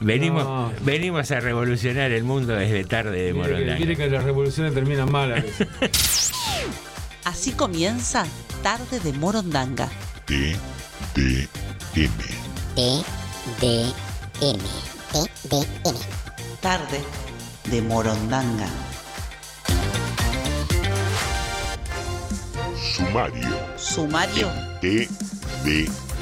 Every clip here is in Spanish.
Venimos, No. venimos a revolucionar el mundo desde tarde de Morondanga. mire que las revoluciones terminan mal a veces. Así comienza Tarde de Morondanga. T, D, M. T, D, M. T, D, M. Tarde de Morondanga. Sumario. Sumario T, D,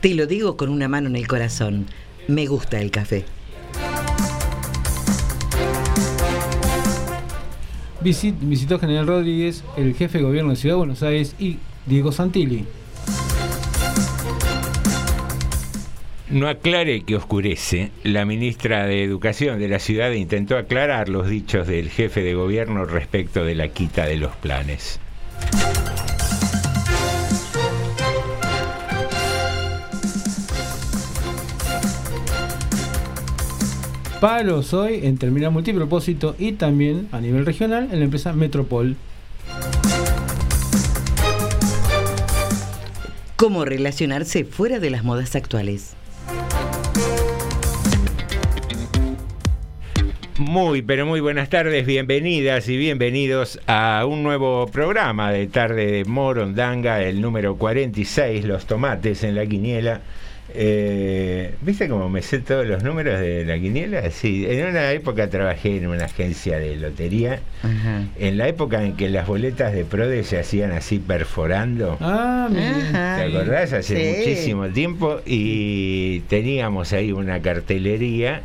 Te lo digo con una mano en el corazón. Me gusta el café. Visit- visitó General Rodríguez, el jefe de gobierno de Ciudad de Buenos Aires y Diego Santilli. No aclare que oscurece. La ministra de Educación de la ciudad intentó aclarar los dichos del jefe de gobierno respecto de la quita de los planes. Paros hoy en terminal multipropósito y también a nivel regional en la empresa Metropol. ¿Cómo relacionarse fuera de las modas actuales? Muy, pero muy buenas tardes, bienvenidas y bienvenidos a un nuevo programa de Tarde de Morondanga, el número 46, Los Tomates en la Quiniela. Eh, ¿Viste cómo me sé todos los números de la quiniela? Sí, en una época trabajé en una agencia de lotería. Ajá. En la época en que las boletas de Prode se hacían así perforando. Ah. ¿Te acordás? Hace Sí. muchísimo tiempo y teníamos ahí una cartelería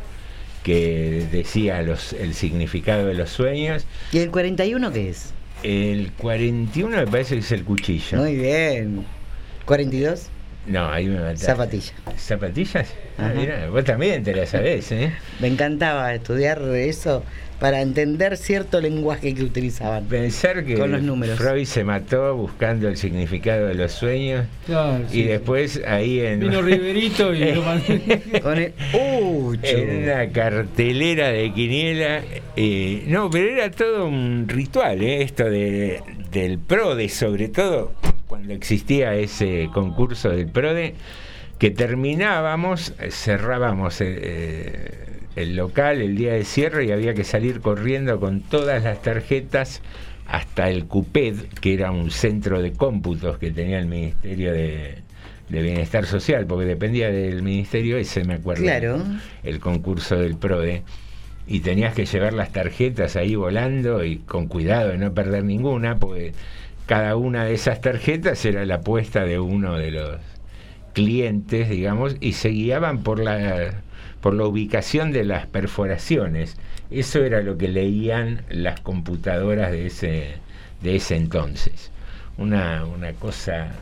que decía los, el significado de los sueños. ¿Y el 41 qué es? El 41 me parece que es el cuchillo. Muy bien. ¿42? No, ahí me mataste. Zapatilla. ¿Zapatillas? Ah, mira, vos también te la sabés, ¿eh? Me encantaba estudiar eso para entender cierto lenguaje que utilizaban. Pensar que Con los números. Freud se mató buscando el significado de los sueños Claro, y sí. después ahí en... Vino Riverito y lo. Con el en una cartelera de quiniela. eh, no, pero era todo un ritual, ¿eh? esto de, del PRODE, sobre todo cuando existía ese concurso del PRODE, que terminábamos, eh, cerrábamos eh, eh, el local el día de cierre y había que salir corriendo con todas las tarjetas hasta el CUPED, que era un centro de cómputos que tenía el Ministerio de, de Bienestar Social, porque dependía del ministerio ese, me acuerdo. Claro. El concurso del PRODE. Y tenías que llevar las tarjetas ahí volando y con cuidado de no perder ninguna, porque cada una de esas tarjetas era la apuesta de uno de los clientes, digamos, y se guiaban por la, por la ubicación de las perforaciones. Eso era lo que leían las computadoras de ese, de ese entonces. Una, una cosa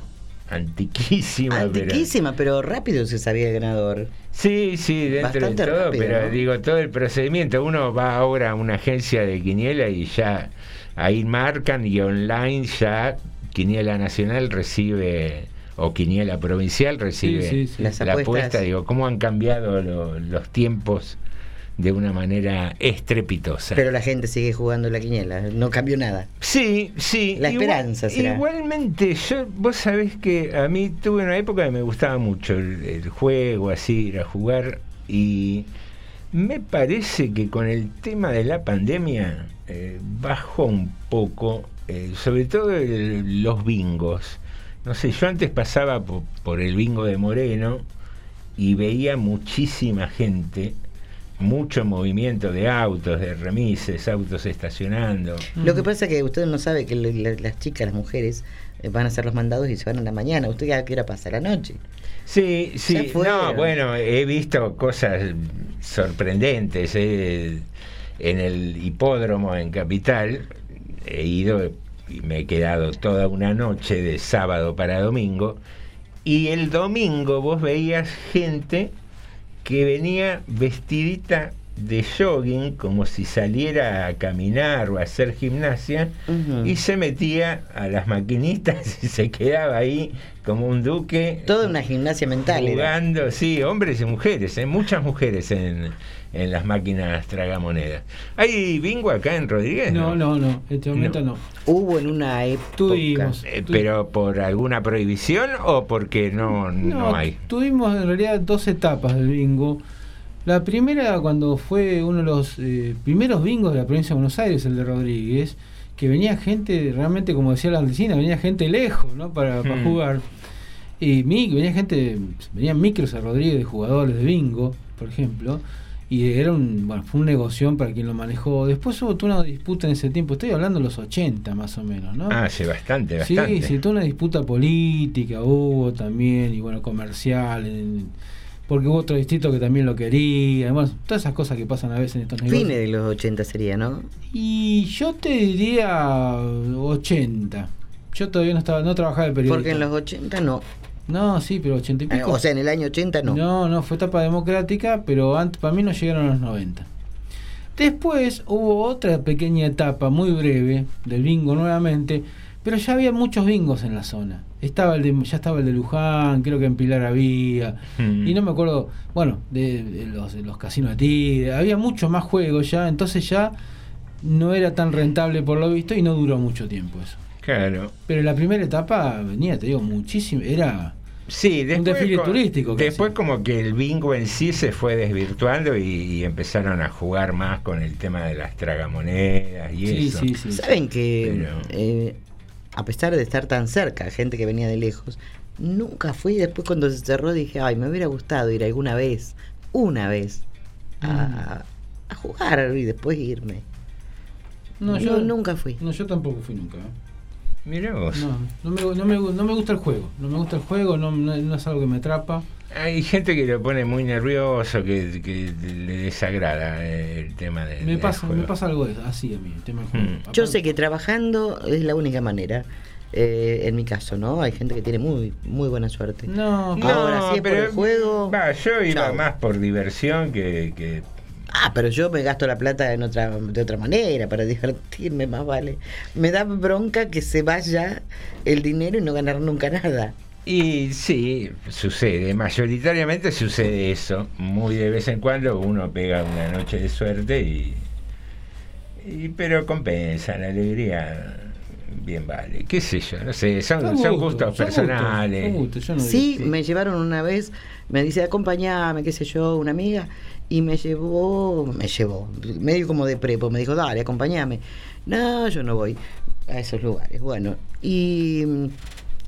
antiquísima. Antiquísima, pero, rápido se sabía el ganador. Sí, sí, dentro Bastante de todo, rápido, pero ¿no? digo, todo el procedimiento, uno va ahora a una agencia de quiniela y ya ahí marcan y online ya Quiniela Nacional recibe, o Quiniela Provincial recibe Sí, sí, sí. Las la apuesta, digo, cómo han cambiado lo- los tiempos de una manera estrepitosa. Pero la gente sigue jugando la quiniela, no cambió nada. Sí, sí. La esperanza será. Igualmente, yo, vos sabés que a mí tuve una época que me gustaba mucho el, el juego, así, ir a jugar, y me parece que con el tema de la pandemia eh, bajó un poco, eh, sobre todo los bingos. No sé, yo antes pasaba po- por el bingo de Moreno y veía muchísima gente, mucho movimiento de autos, de remises, autos estacionando. Lo que pasa es que usted no sabe que las chicas, las mujeres, eh, van a hacer los mandados y se van en la mañana. ¿Usted a qué hora pasa? ¿A la noche? Sí, sí, no, bueno, he visto cosas sorprendentes eh, en el hipódromo en Capital. He ido y me he quedado toda una noche de sábado para domingo. Y el domingo vos veías gente que venía vestidita de jogging, como si saliera a caminar o a hacer gimnasia, y se metía a las maquinitas y se quedaba ahí como un duque. Toda una gimnasia mental. era. Jugando, sí, hombres y mujeres, ¿eh? muchas mujeres en, en las máquinas tragamonedas. ¿Hay bingo acá en Rodríguez? No, no, no. En este momento no. Hubo en una época. Tuvimos. Eh, ¿Pero por alguna prohibición o porque no, no, No, hay? tuvimos en realidad dos etapas del bingo. La primera cuando fue uno de los eh, primeros bingos de la provincia de Buenos Aires, el de Rodríguez, que venía gente, realmente como decía la vecina, venía gente lejos, ¿no? Para, para Hmm. jugar. Y mi- venía gente, venían micros a Rodríguez de jugadores de bingo, por ejemplo. Y era un, bueno, fue un negocio para quien lo manejó. Después hubo toda una disputa en ese tiempo, estoy hablando de los 80 más o menos, ¿no? Ah, hace bastante, Sí, bastante. sí, toda una disputa política hubo también, y bueno, comercial, en- porque hubo otro distrito que también lo quería, bueno, todas esas cosas que pasan a veces en estos negocios. Fines de los 80 sería, ¿no? Y yo te diría 80. Yo todavía no estaba, no trabajaba de periodista. Porque en los 80 no. No, sí, pero 80 y Eh, pico. O sea, en el año 80 no. No, no, fue etapa democrática, pero antes, para mí no llegaron a los 90. Después hubo otra pequeña etapa muy breve del bingo nuevamente, pero ya había muchos bingos en la zona. Estaba el de, ya estaba el de Luján, creo que en Pilar había, Mm. y no me acuerdo, bueno, de, de los, de los casinos de Tigre, había mucho más juegos ya, entonces ya no era tan rentable por lo visto y no duró mucho tiempo eso. Claro. Pero la primera etapa venía, te digo, muchísimo, era... Sí, después, desfile co- turístico casi. Después como que el bingo en sí se fue desvirtuando y, y empezaron a jugar más con el tema de las tragamonedas y Sí, eso. sí, sí. Saben que, Pero- eh, a pesar de estar tan cerca, gente que venía de lejos, nunca fui. Después, cuando se cerró, dije, ay, me hubiera gustado ir alguna vez, una vez, a, a jugar y después irme. No, No, yo nunca fui. No, yo tampoco fui nunca. ¿eh? Mirá vos. No, no me, no, me, no me gusta el juego. No me gusta el juego, no, no, no es algo que me atrapa. Hay gente que lo pone muy nervioso, que, que le desagrada eh, el tema de, Me del pasa, me pasa algo así a mí, el tema del juego. Mm. Yo sé que trabajando es la única manera. eh, en mi caso, ¿no? Hay gente que tiene muy muy buena suerte. No, No, Ahora, si es por pero el juego, Va, yo iba más por diversión que, que Ah, pero yo me gasto la plata en otra, de otra manera, para divertirme más vale. Me da bronca que se vaya el dinero y no ganar nunca nada. Y sí, sucede, mayoritariamente sucede eso. Muy de vez en cuando uno pega una noche de suerte y. y pero compensa, la alegría bien vale. ¿Qué sé yo? No sé, son, Son son gustos, gustos son personales. gustos, son gustos, yo no Sí, digo- me llevaron una vez, me dice, acompañame, qué sé yo, una amiga, y me llevó, me llevó, medio como de prepo, me dijo, dale, acompañame. No, yo no voy. a esos lugares. Bueno, y,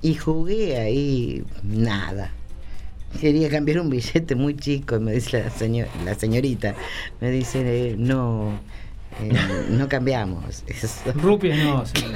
y jugué ahí nada. Quería cambiar un billete muy chico me dice la señorita, me dice, eh, no, eh, no cambiamos. Eso. Rupias no, señor.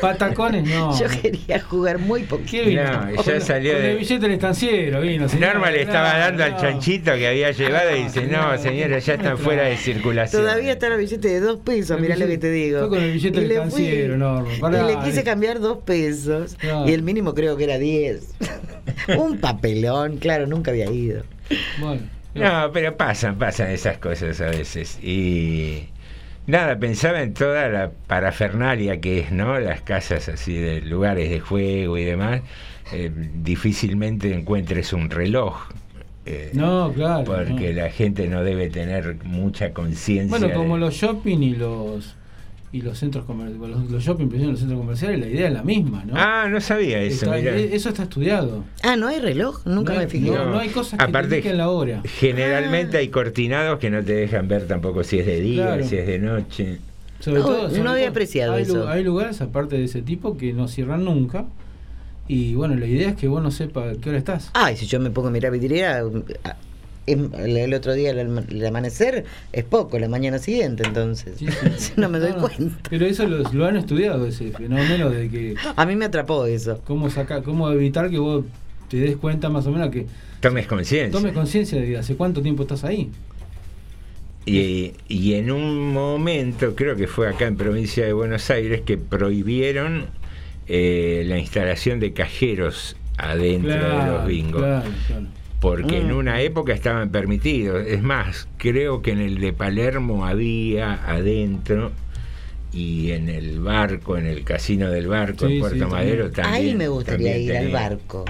Patacones no. Yo quería jugar muy poquito. No, ya salió con de- el billete del estanciero vino. Norma le estaba No, dando al chanchito que había llevado y dice, no, no, señora, ya están fuera de claro. circulación. Todavía está el billete de dos pesos, mirá lo que te digo. fue con el billete del le estanciero, Norma, pará, y le quise eh. cambiar dos pesos. No. Y el mínimo creo que era diez. un papelón, claro, nunca había ido. Bueno. No, pero pasan, pasan esas cosas a veces. Y nada, pensaba en toda la parafernalia que es, ¿no? Las casas así de lugares de juego y demás. Eh, difícilmente encuentres un reloj. eh, No, claro. Porque no. la gente no debe tener mucha conciencia. Bueno, como de- los shopping y los y los centros comerciales, los, los shopping, pero los centros comerciales, la idea es la misma, ¿no? Ah, no sabía eso. Está- mirá. e- eso está estudiado. Ah, ¿no hay reloj? Nunca No me fijé. no, no hay cosas que indiquen la hora. Generalmente hay cortinados que no te dejan ver tampoco si es de día, Claro. si es de noche. Sobre No, todo, no sobre había todo, apreciado hay, eso. hay lugares aparte de ese tipo que no cierran nunca. Y bueno, la idea es que vos no sepas qué hora estás. Ay, si yo me pongo a mirar vidriera, ah, el, el otro día el, amanecer es poco, la mañana siguiente, entonces. Sí, sí. no me doy No, no, cuenta. Pero eso lo, lo han estudiado, ese fenómeno de que A mí me atrapó eso. cómo sacar, cómo evitar que vos te des cuenta más o menos que Tomes conciencia. tomes conciencia de hace cuánto tiempo estás ahí. Y, y en un momento, creo que fue acá en provincia de Buenos Aires, que prohibieron eh, la instalación de cajeros adentro de los bingos. claro, claro. Porque en una época estaban permitidos. Es más, creo que en el de Palermo había adentro y en el barco, en el casino del barco, Sí, en Puerto sí, Madero también. también. Ahí me gustaría ir al barco.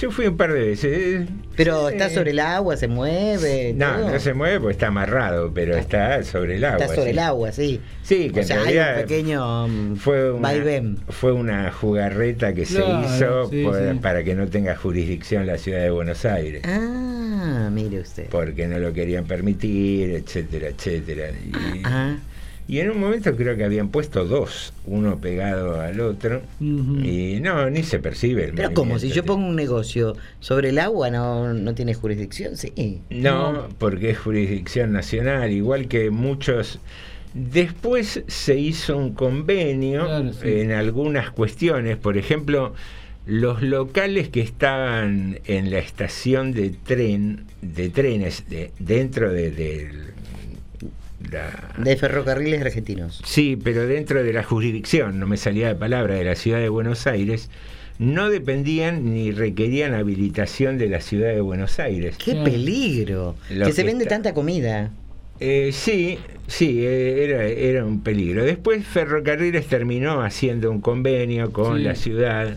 Yo fui un par de veces. Pero Sí. está sobre el agua, se mueve. No, todo. no se mueve porque está amarrado, pero está sobre el agua. Está sobre sí. el agua, sí. Sí, que o sea, hay un pequeño mm, fue una, vaivén. fue una jugarreta que Claro, se hizo sí, por- sí. para que no tenga jurisdicción la ciudad de Buenos Aires. Ah, mire usted. Porque no lo querían permitir, etcétera, etcétera. Y, Ah, y en un momento creo que habían puesto dos, uno pegado al otro. Y no, ni se percibe el pero como si yo pongo un negocio sobre el agua, no, no tiene jurisdicción, sí. No, No. porque es jurisdicción nacional, igual que muchos. Después se hizo un convenio Claro, sí. en algunas cuestiones, por ejemplo, los locales que estaban en la estación de tren, de trenes, de, dentro de, de la, De ferrocarriles argentinos. Sí, pero dentro de la jurisdicción, no me salía de palabra, de la ciudad de Buenos Aires, no dependían ni requerían habilitación de la ciudad de Buenos Aires. ¡Qué peligro! Lo que se vende está- tanta comida. Eh, sí, sí, eh, era, era un peligro. Después Ferrocarriles terminó haciendo un convenio con Sí. la ciudad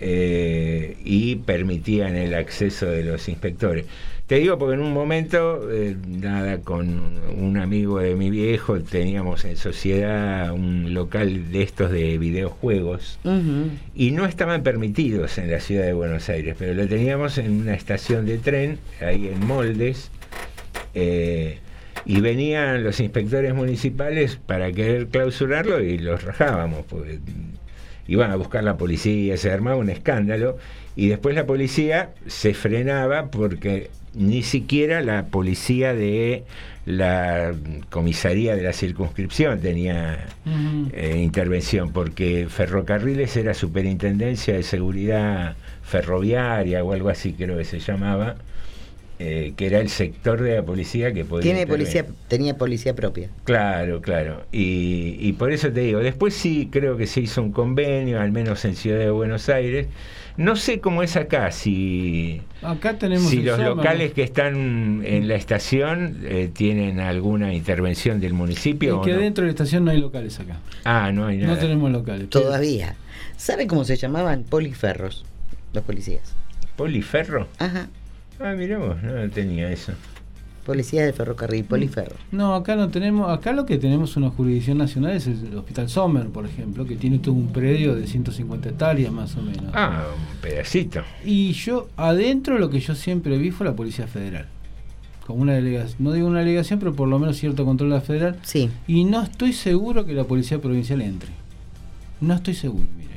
eh, y permitían el acceso de los inspectores. Te digo porque en un momento, eh, nada, con un amigo de mi viejo teníamos en sociedad un local de estos de videojuegos y no estaban permitidos en la ciudad de Buenos Aires, pero lo teníamos en una estación de tren, ahí en Moldes, eh, y venían los inspectores municipales para querer clausurarlo y los rajábamos, porque iban a buscar la policía, se armaba un escándalo, y después la policía se frenaba porque ni siquiera la policía de la comisaría de la circunscripción tenía eh, intervención, porque Ferrocarriles era Superintendencia de Seguridad Ferroviaria o algo así creo que se llamaba, eh, que era el sector de la policía que podía Tiene policía, tenía policía propia. Claro, claro. Y, y por eso te digo, después sí creo que se hizo un convenio, al menos en Ciudad de Buenos Aires. No sé cómo es acá, si, Acá tenemos si los locales que están en la estación eh, tienen alguna intervención del municipio. Es o que no? dentro de la estación no hay locales acá. Ah, no hay nada. No tenemos locales. Todavía. ¿Sabe cómo se llamaban poliferros los policías? ¿Poliferro? Ajá. Ah, miramos, no tenía eso. Policías de ferrocarril, poliferro. No, acá no tenemos, acá lo que tenemos una jurisdicción nacional es el Hospital Sommer, por ejemplo, que tiene todo un predio de 150 hectáreas más o menos. Ah, un pedacito. Y yo, adentro lo que yo siempre vi fue la Policía Federal. Como una delegación, no digo una delegación, pero por lo menos cierto control de la federal. Sí. Y no estoy seguro que la Policía Provincial entre. No estoy seguro, miren.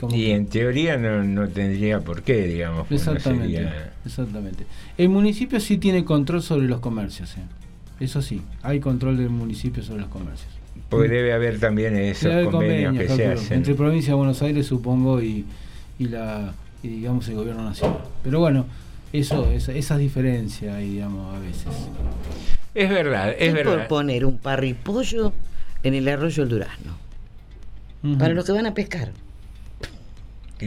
Como Y que- en teoría no, no tendría por qué, digamos. pues no Exactamente, sería- exactamente. El municipio sí tiene control sobre los comercios, ¿eh? eso sí, hay control del municipio sobre los comercios. Porque debe haber también esos hay convenios que se calculo, hacen. entre provincia de Buenos Aires supongo y, y la y digamos el gobierno nacional. Pero bueno, eso esa, esas diferencias hay, digamos a veces. Es verdad, es Estoy por verdad. poner un parripollo en el arroyo del Durazno. Para los que van a pescar.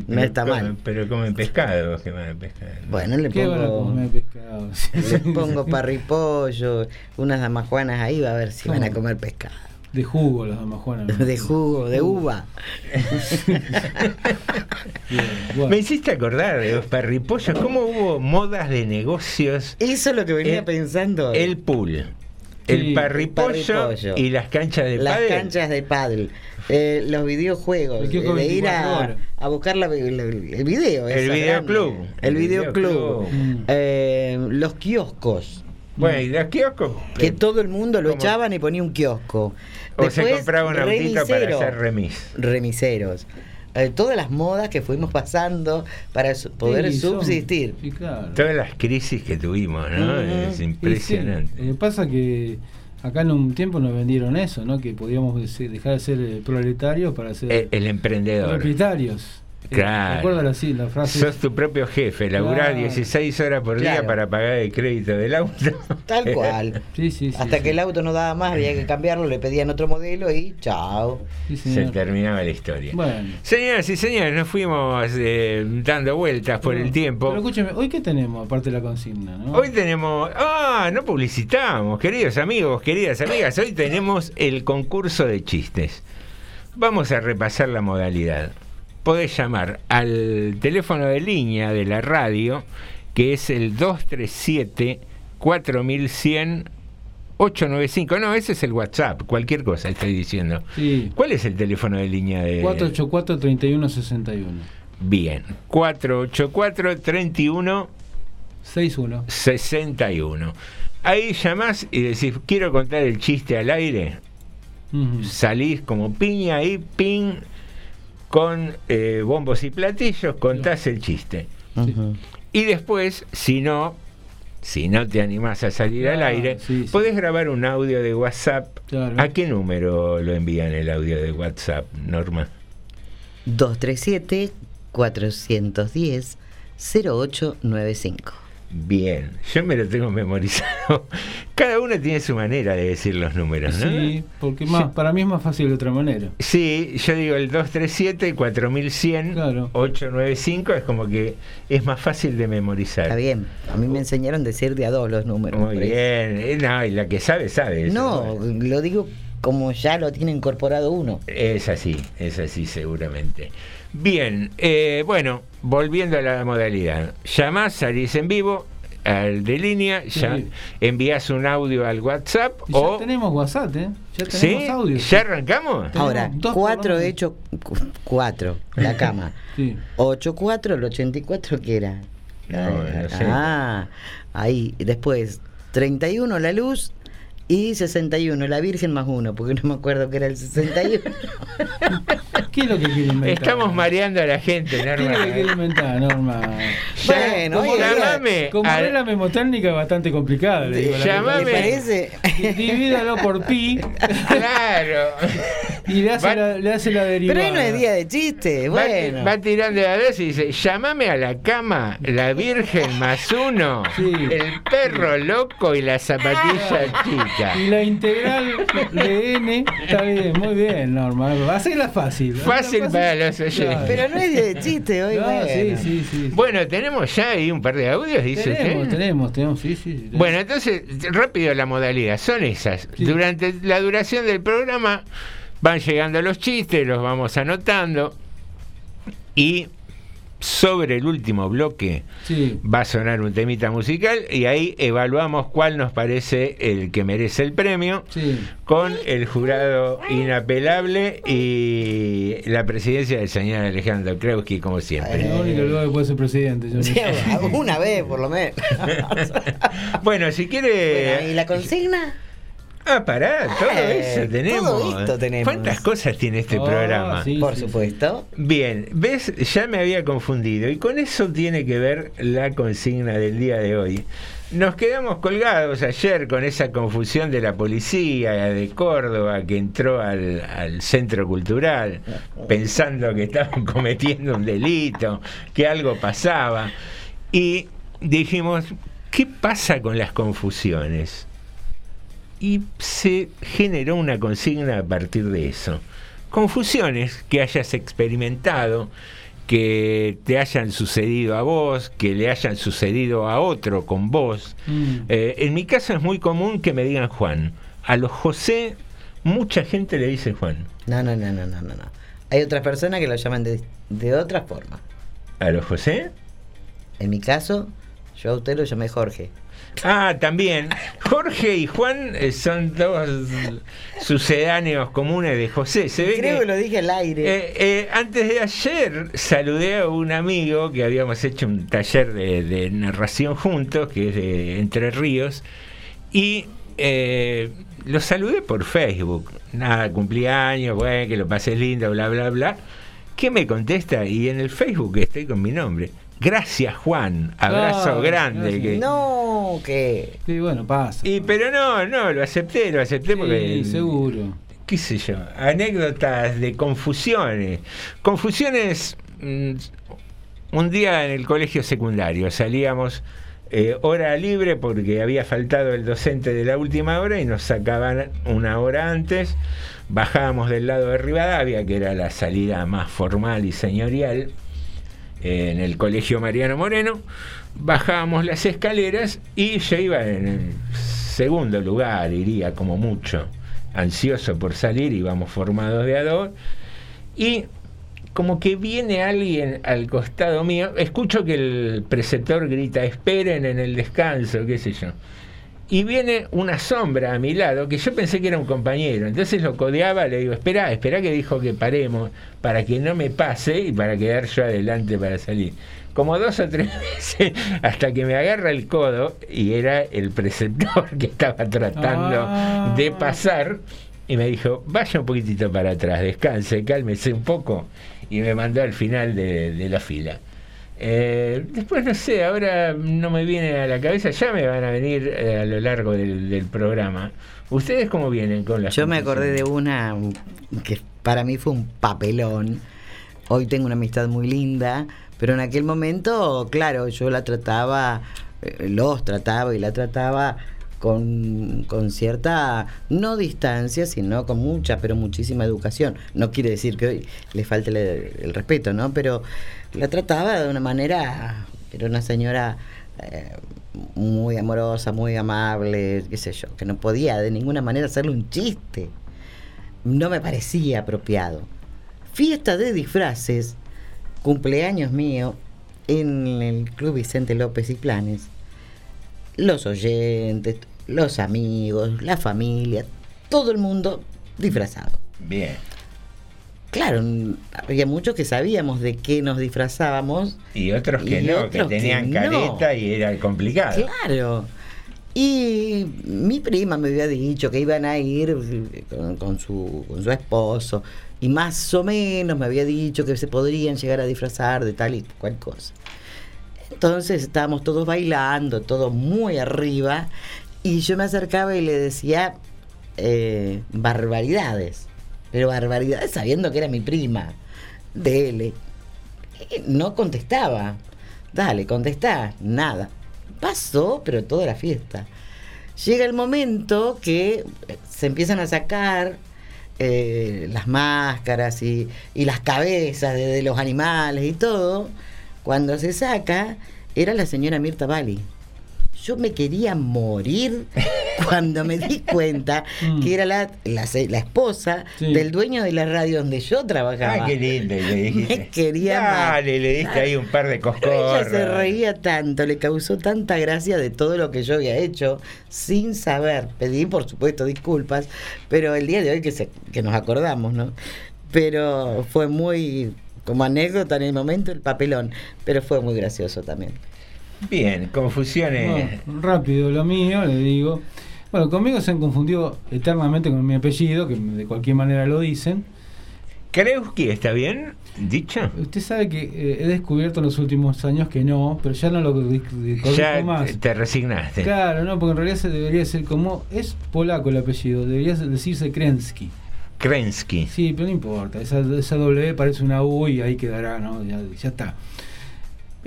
No está mal. Pero comen pescado, que van a pescar. Bueno, le ¿Qué van a pongo, pescado? le pongo parripollo, unas damajuanas ahí, va a ver si van a comer pescado. De jugo las damajuanas. De jugo, de uva. Bien. Me hiciste acordar de los parripollos, cómo hubo modas de negocios. Eso es lo que venía El- pensando. El pool, Sí, el parripollo, parripollo. y las canchas de Las pádel. canchas de paddle, eh, los videojuegos, El kiosco de ir 24 a, a buscar la- el, el video. El videoclub. El El videoclub. videoclub. Mm. Eh, los kioscos. Bueno, y los kioscos. Que todo el mundo lo ¿Cómo? echaban y ponía un kiosco. O se compraba un autito para remisero. hacer remis. Remiseros. Eh, todas las modas que fuimos pasando para su- poder Sí, son- subsistir. sí, claro. Todas las crisis que tuvimos, ¿no? Es impresionante. sí, eh, pasa que acá en un tiempo nos vendieron eso, ¿no? Que podíamos dejar de ser eh, proletarios para ser El, el emprendedor. propietarios. Eh, Claro. ¿Recuerdas la, sí, la frase? Sos tu propio jefe, laburás Claro. 16 horas por día Claro. para pagar el crédito del auto. Tal cual. Sí, sí, sí. Hasta sí. que el auto no daba más, había que cambiarlo, le pedían otro modelo y chao. Sí, Se terminaba la historia. Bueno. Señoras y señores, nos fuimos eh, dando vueltas por Pero- el tiempo. Pero escúcheme, ¿hoy qué tenemos aparte de la consigna? ¿no? Hoy tenemos. Ah, no publicitamos, queridos amigos, queridas amigas. Hoy tenemos el concurso de chistes. Vamos a repasar la modalidad. Podés llamar al teléfono de línea de la radio, que es el 237 4100 895. No, ese es el WhatsApp, cualquier cosa estoy diciendo. Sí. ¿Cuál es el teléfono de línea de 484-3161. Bien, 484 31 61. 61. Ahí llamás y decís, quiero contar el chiste al aire. Ujú. Salís como piña ahí, ping, con eh, bombos y platillos, contás el chiste. Y después, si no, si no te animás a salir al Ah, aire, sí, sí. podés grabar un audio de WhatsApp. Claro. ¿A qué número lo envían el audio de WhatsApp, Norma? 237-410-0895. Bien, yo me lo tengo memorizado. Cada uno tiene su manera de decir los números, ¿no? Sí, porque más, para mí es más fácil de otra manera. Sí, yo digo el 237, 4100, Claro. 895, es como que es más fácil de memorizar. Está bien. A mí me enseñaron a decir de a dos los números. Muy bien. Eh, No, y la que sabe, sabe. eso. No, lo digo como ya lo tiene incorporado uno. Es así, es así seguramente. Bien, eh, bueno, volviendo a la modalidad. Llamás, salís en vivo al de línea, ya Sí. envías un audio al WhatsApp Y ya o... tenemos WhatsApp, ¿eh? Ya ¿Sí? tenemos audio. ¿Ya arrancamos? Ahora, dos por cuatro lo de menos. hecho, cu- cuatro, la cama. Sí. 8, 4, el 84, ¿qué era? No, no sé. Ah, ahí. Después, 31 la luz y 61 la Virgen más uno, porque no me acuerdo que era el 61. ¿Qué es lo que quiere inventar? Estamos mareando a la gente, ¿Qué es lo que Norma. quiere inventar, Norma? bueno, como llamame Como regla memotécnica es bastante complicada. Le digo, la Llamame. ¿me verdad. parece? Divídalo por pi Claro. y le hace, Va- la, le hace la derivada. Pero hoy no es día de chiste, Va- bueno. Va, tirando la dos y dice, llamame a la cama, la Virgen más uno, Sí. el perro loco y la zapatilla chica. Y la integral de n está bien, muy bien, Norma. Hacela fácil. Fácil Hacela para los oyentes. Pero no es de chiste hoy, No, bueno. sí, sí, sí. Bueno, tenemos ya ahí un par de audios, dice tenemos, usted. tenemos, tenemos, sí, sí. sí. Bueno, entonces, rápido la modalidad, son esas. Sí. Durante la duración del programa van llegando los chistes, los vamos anotando y sobre el último bloque Sí. va a sonar un temita musical y ahí evaluamos cuál nos parece el que merece el premio Sí. con el jurado inapelable y la presidencia del señor Alejandro Krauski como siempre. lo único luego que puede ser presidente. yo no Sí, sé. una vez por lo menos. Bueno, si quiere... Bueno, ¿Y la consigna? Ah, pará, todo Eh, eso tenemos. todo esto tenemos. ¿Cuántas cosas tiene este Oh, programa? sí, Por sí, supuesto. Bien, ves, ya me había confundido y con eso tiene que ver la consigna del día de hoy. Nos quedamos colgados ayer con esa confusión de la policía de Córdoba que entró al, al centro cultural pensando que estaban cometiendo un delito, que algo pasaba. Y dijimos, ¿qué pasa con las confusiones? Y se generó una consigna a partir de eso. Confusiones que hayas experimentado, que te hayan sucedido a vos, que le hayan sucedido a otro con vos. Mm. Eh, en mi caso es muy común que me digan Juan. A los José, mucha gente le dice Juan. No, no, no, no, no, no. no. Hay otras personas que lo llaman de, de otra forma. ¿A los José? En mi caso, yo a usted lo llamé Jorge. Ah, también. Jorge y Juan eh, son dos sucedáneos comunes de José. Se ve Creo que- que lo dije al aire. Eh, eh, antes de ayer saludé a un amigo que habíamos hecho un taller de, de narración juntos, que es de Entre Ríos, y eh, lo saludé por Facebook. Nada, cumpleaños, bueno, que lo pases lindo, bla, bla, bla. ¿Qué me contesta? Y en el Facebook estoy con mi nombre. Gracias, Juan. Abrazo grande. que- No, que. Sí, bueno, pasa. Y, pero no, no, lo acepté, lo acepté porque Sí, seguro. qué sé yo, anécdotas de confusiones. Confusiones, mm, un día en el colegio secundario salíamos eh, hora libre porque había faltado el docente de la última hora y nos sacaban una hora antes, bajábamos del lado de Rivadavia, que era la salida más formal y señorial, en el colegio Mariano Moreno, bajábamos las escaleras y yo iba en el segundo lugar, iría como mucho, ansioso por salir, íbamos formados de a dos, y como que viene alguien al costado mío, escucho que el preceptor grita, esperen en el descanso, qué sé yo. Y viene una sombra a mi lado que yo pensé que era un compañero. Entonces lo codeaba, le digo, espera, espera que dijo que paremos para que no me pase y para quedar yo adelante para salir. Como dos o tres veces hasta que me agarra el codo y era el preceptor que estaba tratando Ah. de pasar y me dijo, vaya un poquitito para atrás, descanse, cálmese un poco y me mandó al final de, de la fila. Eh, después no sé, ahora no me viene a la cabeza, ya me van a venir eh, a lo largo del, del programa. ¿Ustedes cómo vienen con las Yo me acordé de una que para mí fue un papelón. Hoy tengo una amistad muy linda, pero en aquel momento, claro, yo la trataba, eh, los trataba y la trataba con, con cierta, no distancia, sino con mucha, pero muchísima educación. No quiere decir que hoy le falte el, el respeto, ¿no? Pero la trataba de una manera, era una señora eh, muy amorosa, muy amable, qué sé yo, que no podía de ninguna manera hacerle un chiste. No me parecía apropiado. Fiesta de disfraces, cumpleaños mío, en el Club Vicente López y Planes. Los oyentes, los amigos, la familia, todo el mundo disfrazado. Bien. Claro, había muchos que sabíamos de qué nos disfrazábamos. Y otros que Y no, otros que que tenían no. careta y era complicado. Claro. Y mi prima me había dicho que iban a ir eh, con, con su, con su esposo. Y más o menos me había dicho que se podrían llegar a disfrazar de tal y cual cosa. Entonces estábamos todos bailando, todos muy arriba. Y yo me acercaba y le decía eh, barbaridades. Pero barbaridades sabiendo que era mi prima. Dele. Y no contestaba. Dale, contestá. Nada. Pasó, pero toda la fiesta. Llega el momento que se empiezan a sacar eh, las máscaras y, y las cabezas de, de los animales y todo. Cuando se saca, era la señora Mirta Bali. Yo me quería morir cuando me di cuenta Mm. que era la, la, esposa Sí. del dueño de la radio donde yo trabajaba. Ah, qué lindo, le dijiste. Me quería Dale, le diste ahí un par de coscorras. ella se reía tanto, le causó tanta gracia de todo lo que yo había hecho sin saber. Pedí, por supuesto, disculpas, pero el día de hoy que, se, que nos acordamos, ¿no? Pero fue muy, como anécdota en el momento, el papelón, pero fue muy gracioso también. Bien, confusiones. Bueno, rápido lo mío, le digo. Bueno, conmigo se han confundido eternamente con mi apellido, que de cualquier manera lo dicen. Kreuski, ¿está bien dicho? Usted sabe que eh, he descubierto en los últimos años que no, pero ya no lo corrijo Ya más. te resignaste. Claro, no, porque en realidad se debería ser como. Es polaco el apellido, debería decirse Krensky. Krensky. Sí, pero no importa. Esa, esa W parece una U y ahí quedará, ¿no? Ya, ya está.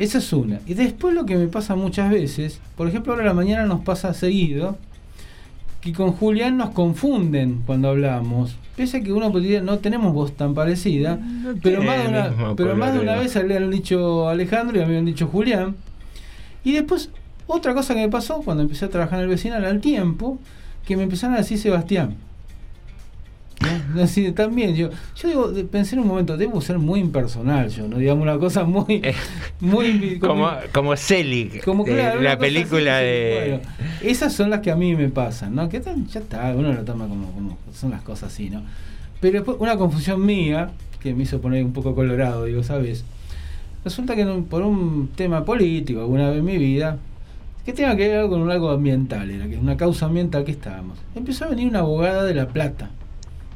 Esa es una. Y después lo que me pasa muchas veces, por ejemplo, ahora a la mañana nos pasa seguido, que con Julián nos confunden cuando hablamos. Pese a que uno podría, no tenemos voz tan parecida, pero más de una, pero más de una vez le han dicho Alejandro y a mí me han dicho Julián. Y después, otra cosa que me pasó cuando empecé a trabajar en el vecinal al tiempo, que me empezaron a decir Sebastián. ¿no? Así, también yo, yo digo, pensé en un momento, debo ser muy impersonal yo, no digamos una cosa muy, muy Como, como Selig, como claro, la película así, de... bueno, esas son las que a mí me pasan, ¿no? Que tan- ya está, uno lo toma como, como son las cosas así, ¿no? Pero después una confusión mía, que me hizo poner un poco colorado, digo, ¿sabes? Resulta que por un tema político, alguna vez en mi vida, que tenga que ver con algo ambiental, era que una causa ambiental que estábamos. Empezó a venir una abogada de La Plata,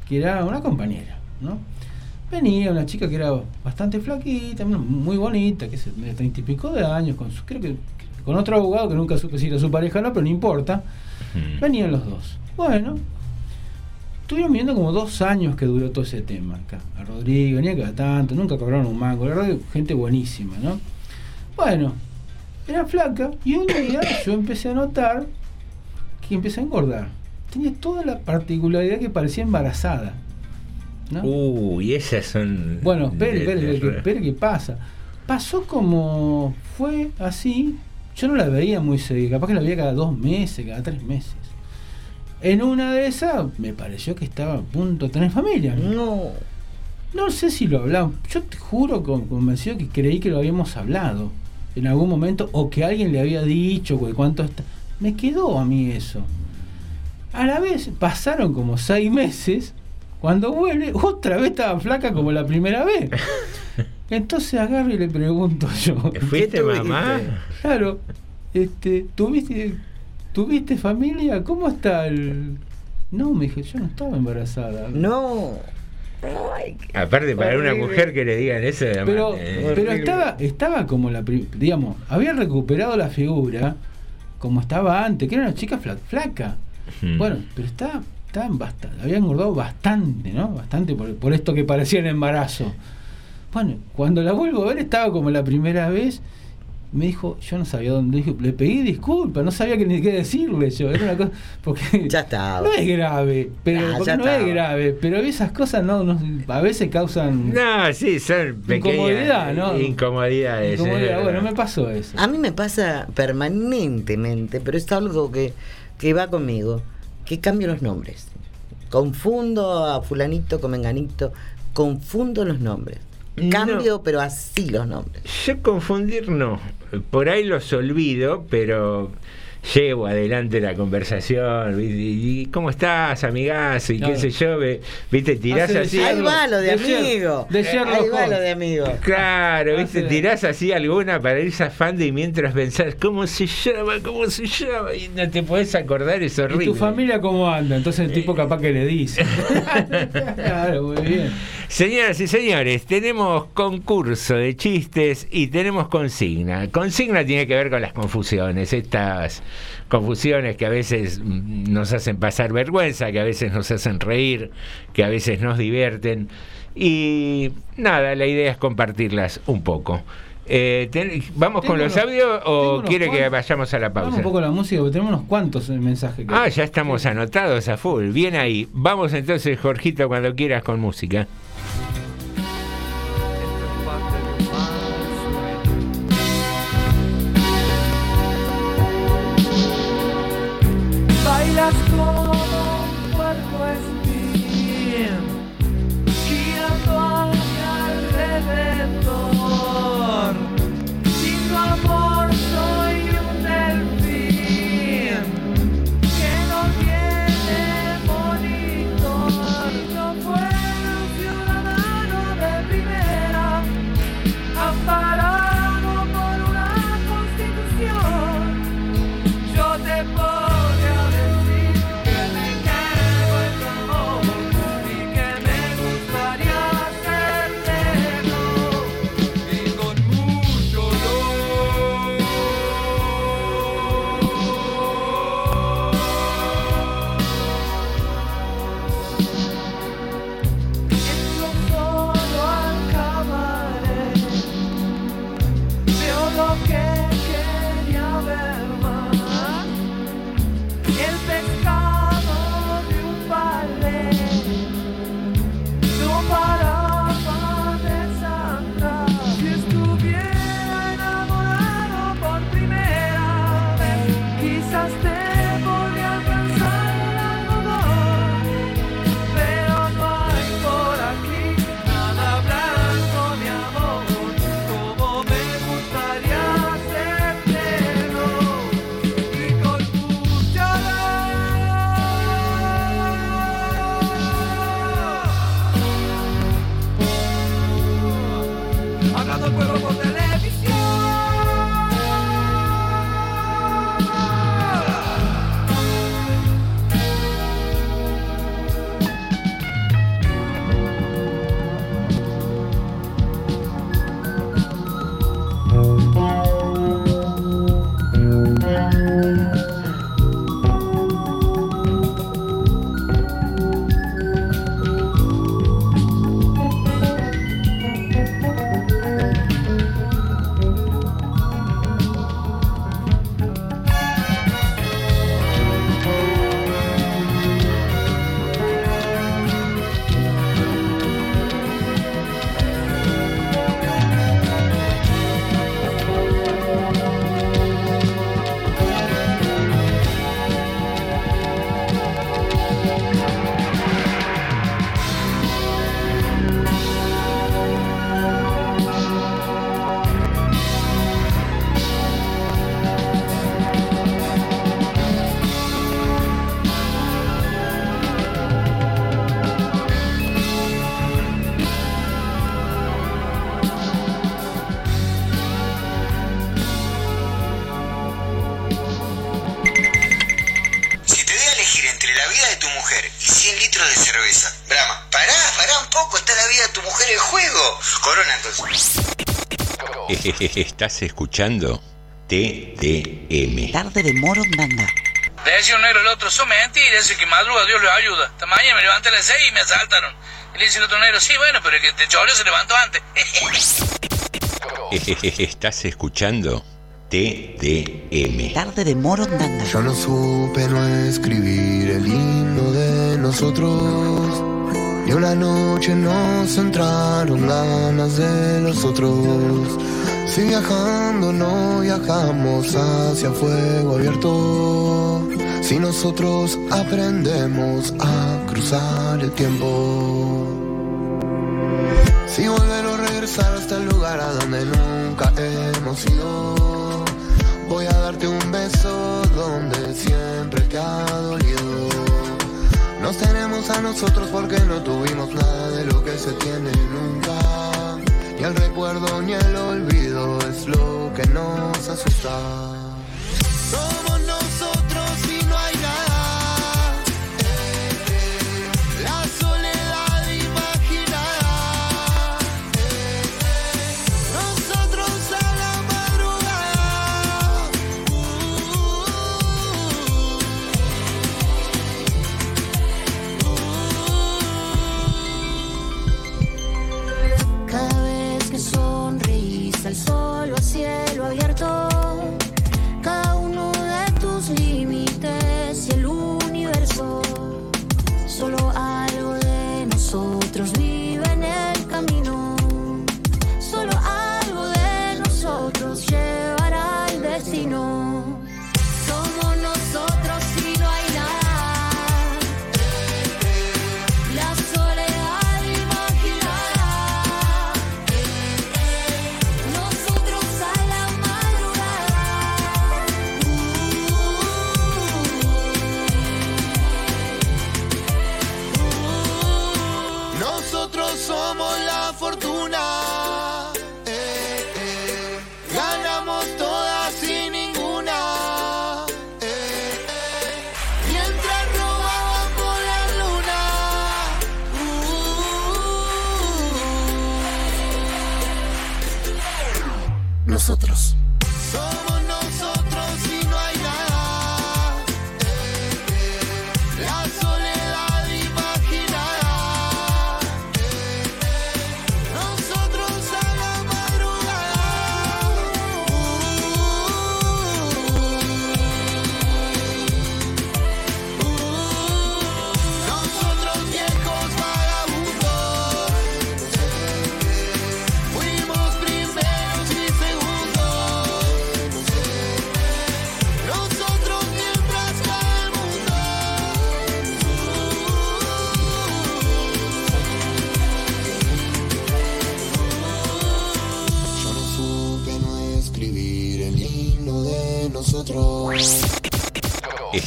que era una compañera, ¿no? Venía una chica que era bastante flaquita, muy bonita, que es de treinta y pico de años, con su, creo que con otro abogado que nunca supe si era su pareja o no, pero no importa. Mm. Venían los dos. Bueno, estuvieron viendo como dos años que duró todo ese tema acá. A Rodrigo, venía cada tanto, nunca cobraron un mango, la verdad, gente buenísima, ¿no? Bueno, era flaca y un día yo empecé a notar que empecé a engordar. Tenía toda la particularidad que parecía embarazada. ¿no? Uy, esas son... Bueno, espere, espere, espere, que- pasa. Pasó como fue así. Yo no la veía muy seguida, capaz que la veía cada dos meses, cada tres meses. En una de esas me pareció que estaba a punto de tener familia. No. No sé si lo hablamos. Yo te juro con- convencido que creí que lo habíamos hablado en algún momento o que alguien le había dicho que cuánto está. Me quedó a mí eso. A la vez pasaron como seis meses. Cuando vuelve, otra vez estaba flaca como la primera vez. Entonces agarro y le pregunto yo. ¿Fuiste mamá? Claro, este, ¿tuviste, ¿tuviste familia? ¿Cómo está el.? No, me dije, yo no estaba embarazada. No. Aparte, para una mujer que le digan eso, además, Pero, eh, pero estaba, estaba como la. Digamos, había recuperado la figura como estaba antes, que era una chica fla- flaca. Bueno, pero estaba, estaba bastante, había engordado bastante, ¿no? Bastante por, por esto que parecía un embarazo. Bueno, cuando la vuelvo a ver estaba como la primera vez. Me dijo, yo no sabía dónde, le pedí disculpas, no sabía que ni qué decirle yo. Era una cosa, porque Ya estaba. no es grave, pero Ah, porque no es grave, pero esas cosas no, no a veces causan No, sí, son pequeñas Incomodidad, ¿no? incomodidades. incomodidad. Bueno, me pasó eso. A mí me pasa permanentemente, pero es algo que, que va conmigo, que cambio los nombres. Confundo a fulanito con menganito, confundo los nombres. No. Cambio, pero así los nombres. Yo confundir no. Por ahí los olvido, pero llevo adelante la conversación. ¿Y y cómo estás, amigazo? Y Claro. qué sé yo, viste, tirás Hace así. Ahí va lo de, amigo. de Sherlock Ahí va lo de amigo. Claro, viste, tirás así alguna para ir zafando y mientras pensás, ¿cómo se llama? ¿Cómo se llama? Y no te podés acordar, es horrible. ¿Y tu familia cómo anda? Entonces el tipo capaz que le dice. claro, muy bien. Señoras y señores, tenemos concurso de chistes y tenemos consigna. Consigna tiene que ver con las confusiones, estas confusiones que a veces nos hacen pasar vergüenza, que a veces nos hacen reír, que a veces nos divierten. Y nada, la idea es compartirlas un poco. Eh, ten- ¿Vamos Tengo con los unos- audios o quiere que vayamos a la Vamos pausa? un poco a la música, porque tenemos unos cuantos eh, mensajes. que- Ah, ya estamos anotados a full. Bien ahí. Vamos entonces, Jorgito, cuando quieras con música. Al pueblo Estás escuchando TDM. Tarde de Morondanga. Le decía un negro al otro, son mentiras, ese que madruga Dios lo ayuda. Esta mañana me levanté a las 6 y me asaltaron. Y le dice el otro negro, sí, bueno, pero el que te choreó se levantó antes. Estás escuchando TDM. Tarde de Morondanga. Yo no supe no escribir el himno de nosotros. Ni una noche nos entraron ganas de los otros. Si viajando no viajamos hacia fuego abierto. Si nosotros aprendemos a cruzar el tiempo. Si volver o regresar hasta el lugar a donde nunca hemos ido. Voy a darte un beso donde siempre te ha dolido. Nos tenemos a nosotros porque no tuvimos nada de lo que se tiene nunca. Ni el recuerdo ni el olvido es lo que nos asusta. Al sol o a cielo abierto,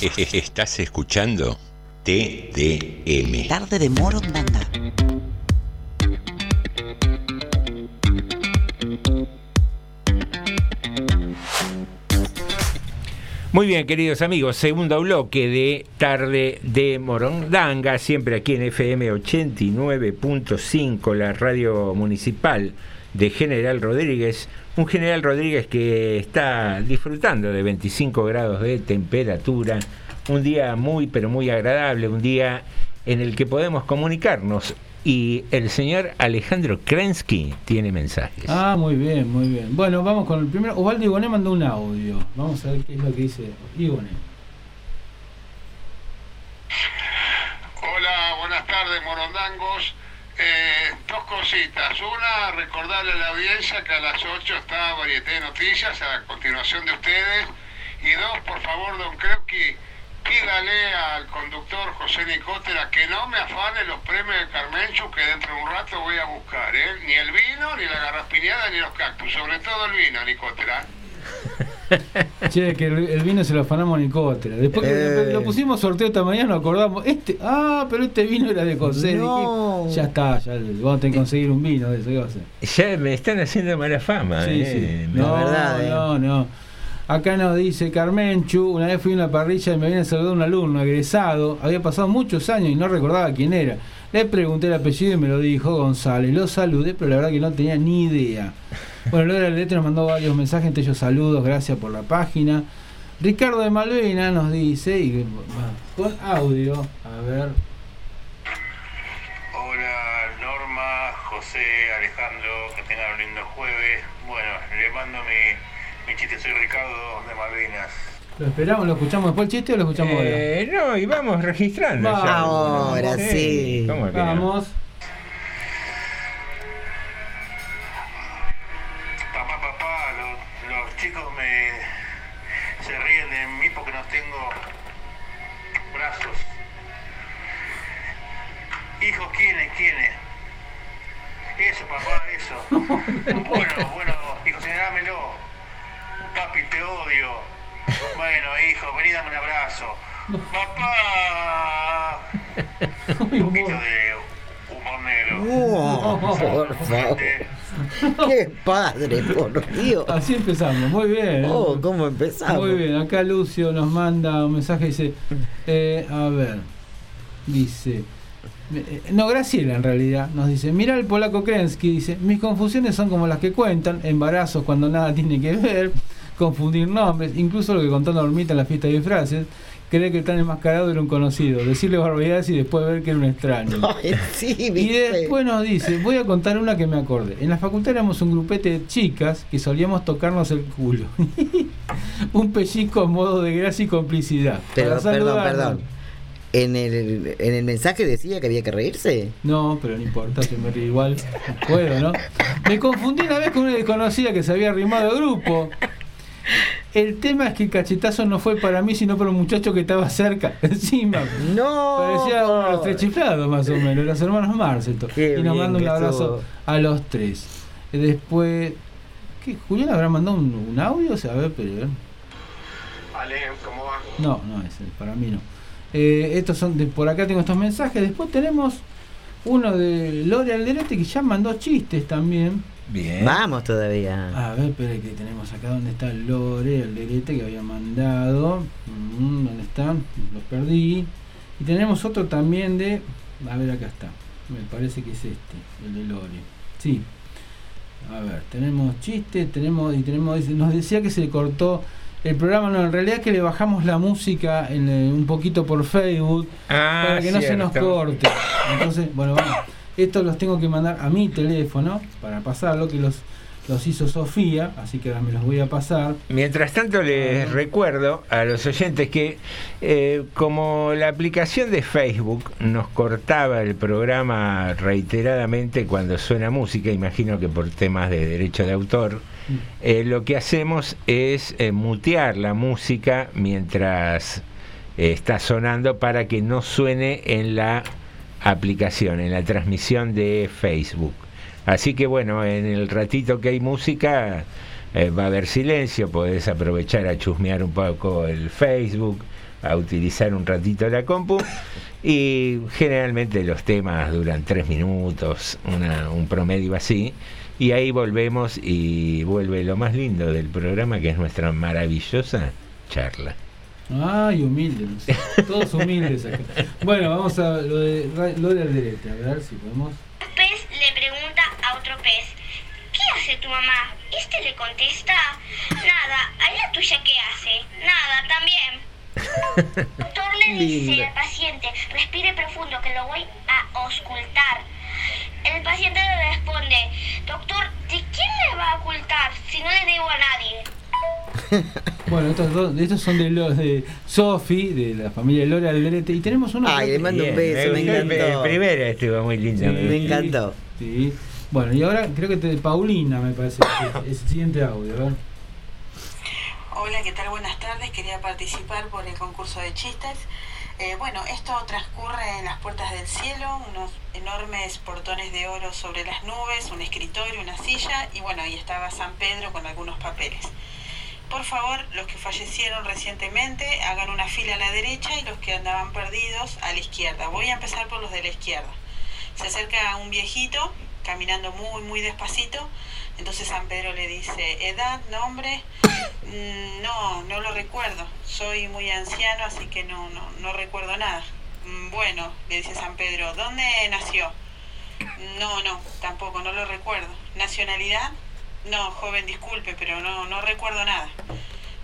Estás escuchando TDM. Tarde de Morondanga. Muy bien, queridos amigos, segundo bloque de Tarde de Morondanga, siempre aquí en FM 89.5, la radio municipal de General Rodríguez. Un General Rodríguez que está disfrutando de 25 grados de temperatura, un día muy, pero muy agradable, un día en el que podemos comunicarnos. Y el señor Alejandro Krensky tiene mensajes. Ah, muy bien, muy bien. Bueno, vamos con el primero. Osvaldo Igoné mandó un audio. Vamos a ver qué es lo que dice Igoné. Hola, buenas tardes, morondangos. Eh, dos cositas. Una, recordarle a la audiencia que a las 8 está Varieté de Noticias a continuación de ustedes. Y dos, por favor, don Krewski, pídale al conductor José Nicotera que no me afane los premios de Carmenchu que dentro de un rato voy a buscar. ¿eh? Ni el vino, ni la garraspiñada, ni los cactus. Sobre todo el vino, Nicotera. Che, que el, el vino se lo afanamos a Nicotera. Después que Eh. lo pusimos sorteo esta mañana, nos acordamos. Este, ah, pero este vino era de José. No. Dije, ya está, ya vamos a tener que conseguir un vino de eso. ¿qué va a hacer? Ya me están haciendo mala fama. Sí, eh. sí. No, verdad, eh. no, no. Acá nos dice Carmenchu, una vez fui a una parrilla y me viene a saludar un alumno egresado, había pasado muchos años y no recordaba quién era. Le pregunté el apellido y me lo dijo González. Lo saludé, pero la verdad que no tenía ni idea. Bueno, luego la letra nos mandó varios mensajes, entre ellos saludos, gracias por la página. Ricardo de Malvena nos dice, y, con audio, a ver, Hola Norma, José, Alejandro, que tengan un lindo jueves. Bueno, le mando mi, mi chiste, soy Ricardo de Malvinas. ¿lo esperamos, lo escuchamos después el chiste o lo escuchamos ahora? Eh, no, y vamos registrando. ya. Ahora sí. ¿Cómo que no? Vamos. No tengo brazos. Hijos, ¿quiénes? ¿Quiénes? Eso, papá, eso. Bueno, bueno, hijo, señalámelo. Papi, te odio. Bueno, hijo, vení, dame un abrazo. Papá. Un poquito de humor negro. No, por favor. Qué padre, por Dios. Así empezamos, muy bien. ¿eh? Oh, ¿cómo empezamos? Muy bien, acá Lucio nos manda un mensaje, dice, eh, a ver, dice, eh, no, Graciela en realidad, nos dice, mira el polaco Krensky, dice, mis confusiones son como las que cuentan, embarazos cuando nada tiene que ver, confundir nombres, incluso lo que contó Normita en la fiesta de disfraces, creer que el tan enmascarado era un conocido, decirle barbaridades y después ver que era un extraño. Ay, sí, Y después nos dice, voy a contar una que me acordé. En la facultad éramos un grupete de chicas que solíamos tocarnos el culo. un pellizco a modo de gracia y complicidad. Pero, perdón, perdón. En el, en el mensaje decía que había que reírse. No, pero no importa, se me ríe igual. Puedo, ¿no? Me confundí una vez con una desconocida que se había arrimado al grupo. El tema es que el cachetazo no fue para mí, sino para un muchacho que estaba cerca, encima. No. Parecía uno de los tres chiflados, más o menos, los hermanos Marceto. Qué Y nos manda un abrazo estuvo. a los tres. Eh, Después. ¿Qué? ¿Julián habrá mandado un, un audio? O sea, a ver, pero. eh. Ale, ¿cómo va? No, no, ese, para mí no. Eh, estos son de, por acá tengo estos mensajes. Después tenemos uno de Lore Alderete que ya mandó chistes también. Bien. Vamos todavía. A ver, espera que tenemos acá donde está Lore Alderete que había mandado. Mm, ¿Dónde está? Lo perdí. Y tenemos otro también de. A ver, acá está. Me parece que es este, el de Lore. Sí. A ver, tenemos chistes, tenemos y tenemos nos decía que se le cortó el programa, no, en realidad que le bajamos la música en, eh, un poquito por Facebook Ah, para que no se nos corte. Entonces, bueno, vamos. Estos los tengo que mandar a mi teléfono para pasarlo, que los, los hizo Sofía, así que ahora me los voy a pasar. Mientras tanto les recuerdo a los oyentes que eh, como la aplicación de Facebook nos cortaba el programa reiteradamente cuando suena música, imagino que por temas de derecho de autor, eh, lo que hacemos es eh, mutear la música mientras está sonando para que no suene en la aplicación, en la transmisión de Facebook. Así que bueno, en el ratito que hay música eh, va a haber silencio, podés aprovechar a chusmear un poco el Facebook, a utilizar un ratito la compu y generalmente los temas duran tres minutos, una- un promedio así. Y ahí volvemos y vuelve lo más lindo del programa que es nuestra maravillosa charla. Ay, humildes. Todos humildes acá. Bueno, vamos a lo de Ra- Lola Alderete, a ver si podemos. Un pez le pregunta a otro pez, ¿qué hace tu mamá? Este le contesta, nada, ¿a la tuya qué hace? Nada, también. El doctor le dice Lindo. al paciente, respire profundo que lo voy a auscultar. El paciente le responde, doctor, ¿de quién me va a ocultar si no le debo a nadie? Bueno, estos dos, estos son de los de Sofi, de la familia de Lola Alderete, y tenemos uno. Ay, le mando un beso, me el- encantó. El primero estuvo muy lindo. Sí, Me encantó. Sí. Bueno, y ahora creo que te, Paulina me parece que es el siguiente audio. Hola, ¿qué tal? Buenas tardes. Quería participar por el concurso de chistes. Eh, bueno, esto transcurre en las puertas del cielo, unos enormes portones de oro sobre las nubes, un escritorio, una silla y bueno, ahí estaba San Pedro con algunos papeles. Por favor, los que fallecieron recientemente hagan una fila a la derecha y los que andaban perdidos a la izquierda. Voy a empezar por los de la izquierda. Se acerca un viejito caminando muy, muy despacito. Entonces San Pedro le dice, edad, nombre, "Mm, no, no lo recuerdo. Soy muy anciano, así que no, no, no recuerdo nada. "Mm, Bueno, le dice San Pedro, ¿dónde nació? No, no, tampoco, no lo recuerdo. ¿Nacionalidad? No, joven, disculpe, pero no, no recuerdo nada.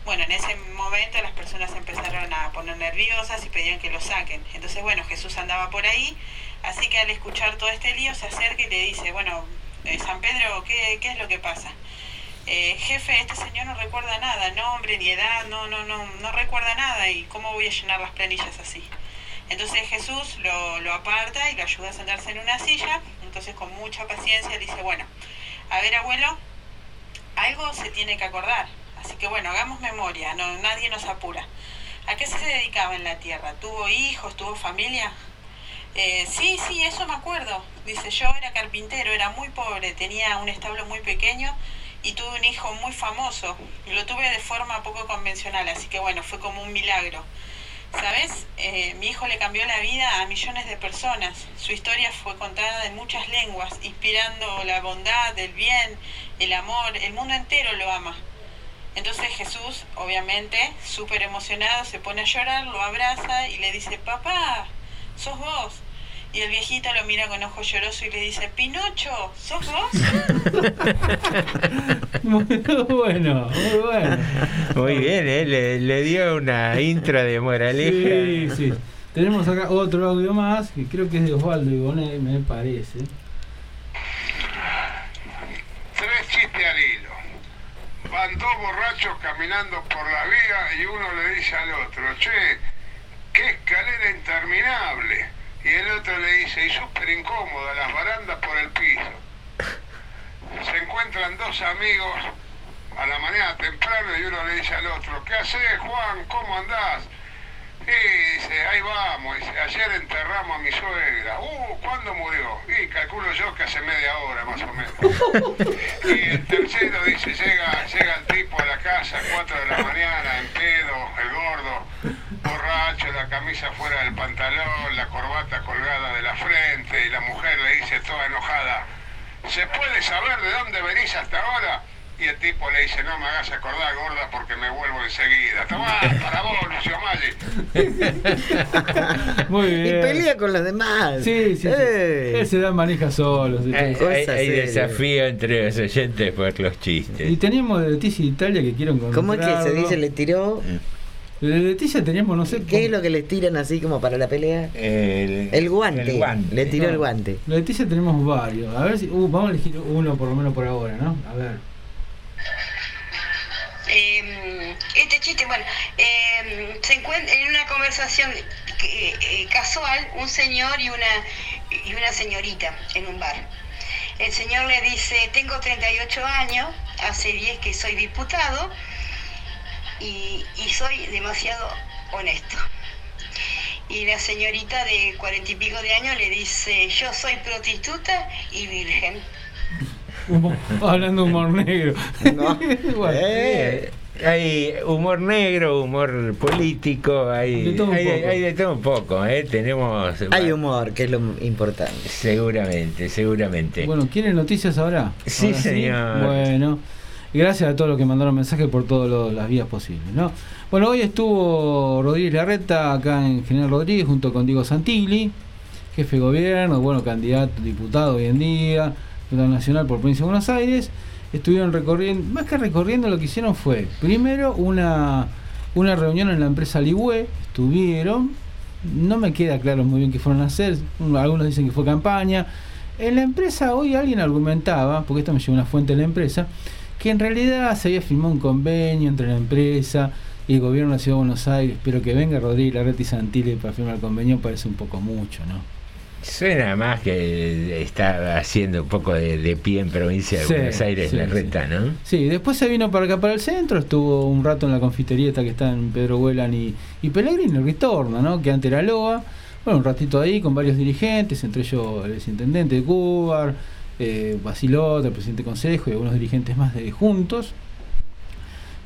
Bueno, en ese momento las personas empezaron a poner nerviosas y pedían que lo saquen. Entonces, bueno, Jesús andaba por ahí, así que al escuchar todo este lío se acerca y le dice, bueno, eh, San Pedro, ¿qué, qué es lo que pasa? "Eh, jefe, este señor no recuerda nada, nombre ni edad, no, no, no, no recuerda nada y cómo voy a llenar las planillas así. Entonces Jesús lo, lo aparta y lo ayuda a sentarse en una silla, entonces con mucha paciencia dice, bueno, a ver abuelo, algo se tiene que acordar, así que bueno, hagamos memoria, no, nadie nos apura. ¿A qué se dedicaba en la tierra? ¿Tuvo hijos? ¿Tuvo familia? Eh, sí, sí, eso me acuerdo. Dice, yo era carpintero, era muy pobre, tenía un establo muy pequeño y tuve un hijo muy famoso. Y lo tuve de forma poco convencional, así que bueno, fue como un milagro. ¿Sabes? Eh, mi hijo le cambió la vida a millones de personas. Su historia fue contada en muchas lenguas, inspirando la bondad, el bien, el amor. El mundo entero lo ama. Entonces Jesús, obviamente, súper emocionado, se pone a llorar, lo abraza y le dice, papá, sos vos. Y el viejito lo mira con ojo lloroso y le dice, Pinocho, ¿sos vos? Muy bueno, muy bueno. Muy bien, ¿eh? le, le dio una intro de moraleja. Sí, sí. Tenemos acá otro audio más, que creo que es de Osvaldo Ibonet, me parece. Tres chistes al hilo. Van dos borrachos caminando por la vía y uno le dice al otro, che, qué escalera interminable. Y el otro le dice, y súper incómoda, las barandas por el piso. Se encuentran dos amigos a la mañana temprano y uno le dice al otro, ¿qué haces Juan? ¿Cómo andás? Y dice, ahí vamos, dice, ayer enterramos a mi suegra. Uh, ¿cuándo murió? Y calculo yo que hace media hora más o menos. Y el tercero dice, llega, llega el tipo a la casa a 4 de la mañana, en pedo, el gordo, borracho, la camisa fuera del pantalón, la corbata colgada de la frente, y la mujer le dice toda enojada, ¿se puede saber de dónde venís hasta ahora? Y el tipo le dice, no me hagas acordar, gorda, porque me vuelvo enseguida. Tomá, para vos, Lucio Maggi. Muy Y bien. pelea con los demás. Sí, sí, sí. Eh. Él se da manija solo. sí, Hay, sí. hay- hay desafío entre los oyentes por los chistes. Y teníamos de Leticia Italia que quiero encontrar. ¿Cómo es que se dice? Le tiró. De Leticia teníamos, no sé. ¿Qué es lo que les tiran así como para la pelea? El, El guante. el guante. Le tiró No. el guante. De Leticia tenemos varios. A ver si. uh, vamos a elegir uno por lo menos por ahora, ¿no? A ver. Eh, este chiste, bueno, eh, se encuentra en una conversación eh, casual un señor y una, y una señorita en un bar. El señor le dice, tengo 38 años, hace 10 que soy diputado y, y soy demasiado honesto. Y la señorita de cuarenta y pico de años le dice, yo soy prostituta y virgen. Hablando de humor negro. Bueno, Eh, hay humor negro, humor político, hay De todo un hay, poco. hay de todo un poco. ¿eh? Tenemos. Hay humor, que es lo importante. Seguramente, seguramente. Bueno, ¿quieren noticias ahora? Sí, Ahora señor. Bueno, Gracias a todos los que mandaron mensajes por todas las vías posibles. ¿no? Bueno, hoy estuvo Rodríguez Larreta acá en General Rodríguez junto con Diego Santilli, jefe de gobierno, bueno, candidato, diputado hoy en día, nacional por provincia de Buenos Aires. Estuvieron recorriendo, más que recorriendo, lo que hicieron fue, primero, una, una reunión en la empresa Ligüe, estuvieron, no me queda claro muy bien qué fueron a hacer, algunos dicen que fue campaña. En la empresa hoy alguien argumentaba, porque esto me llegó una fuente de la empresa, que en realidad se había firmado un convenio entre la empresa y el gobierno de la Ciudad de Buenos Aires, pero que venga Rodríguez Larreta y Santilli para firmar el convenio parece un poco mucho, ¿no? Suena más que está haciendo un poco de, pie en provincia de Buenos Aires la reta, ¿no? Sí, después se vino para acá, para el centro, estuvo un rato en la confitería que está en Pedro Huelan y, y Pellegrini, retorno, ¿no? Que antes era Loa. Bueno, un ratito ahí con varios dirigentes, entre ellos el intendente de Cuba, eh, el presidente del consejo y algunos dirigentes más de Juntos.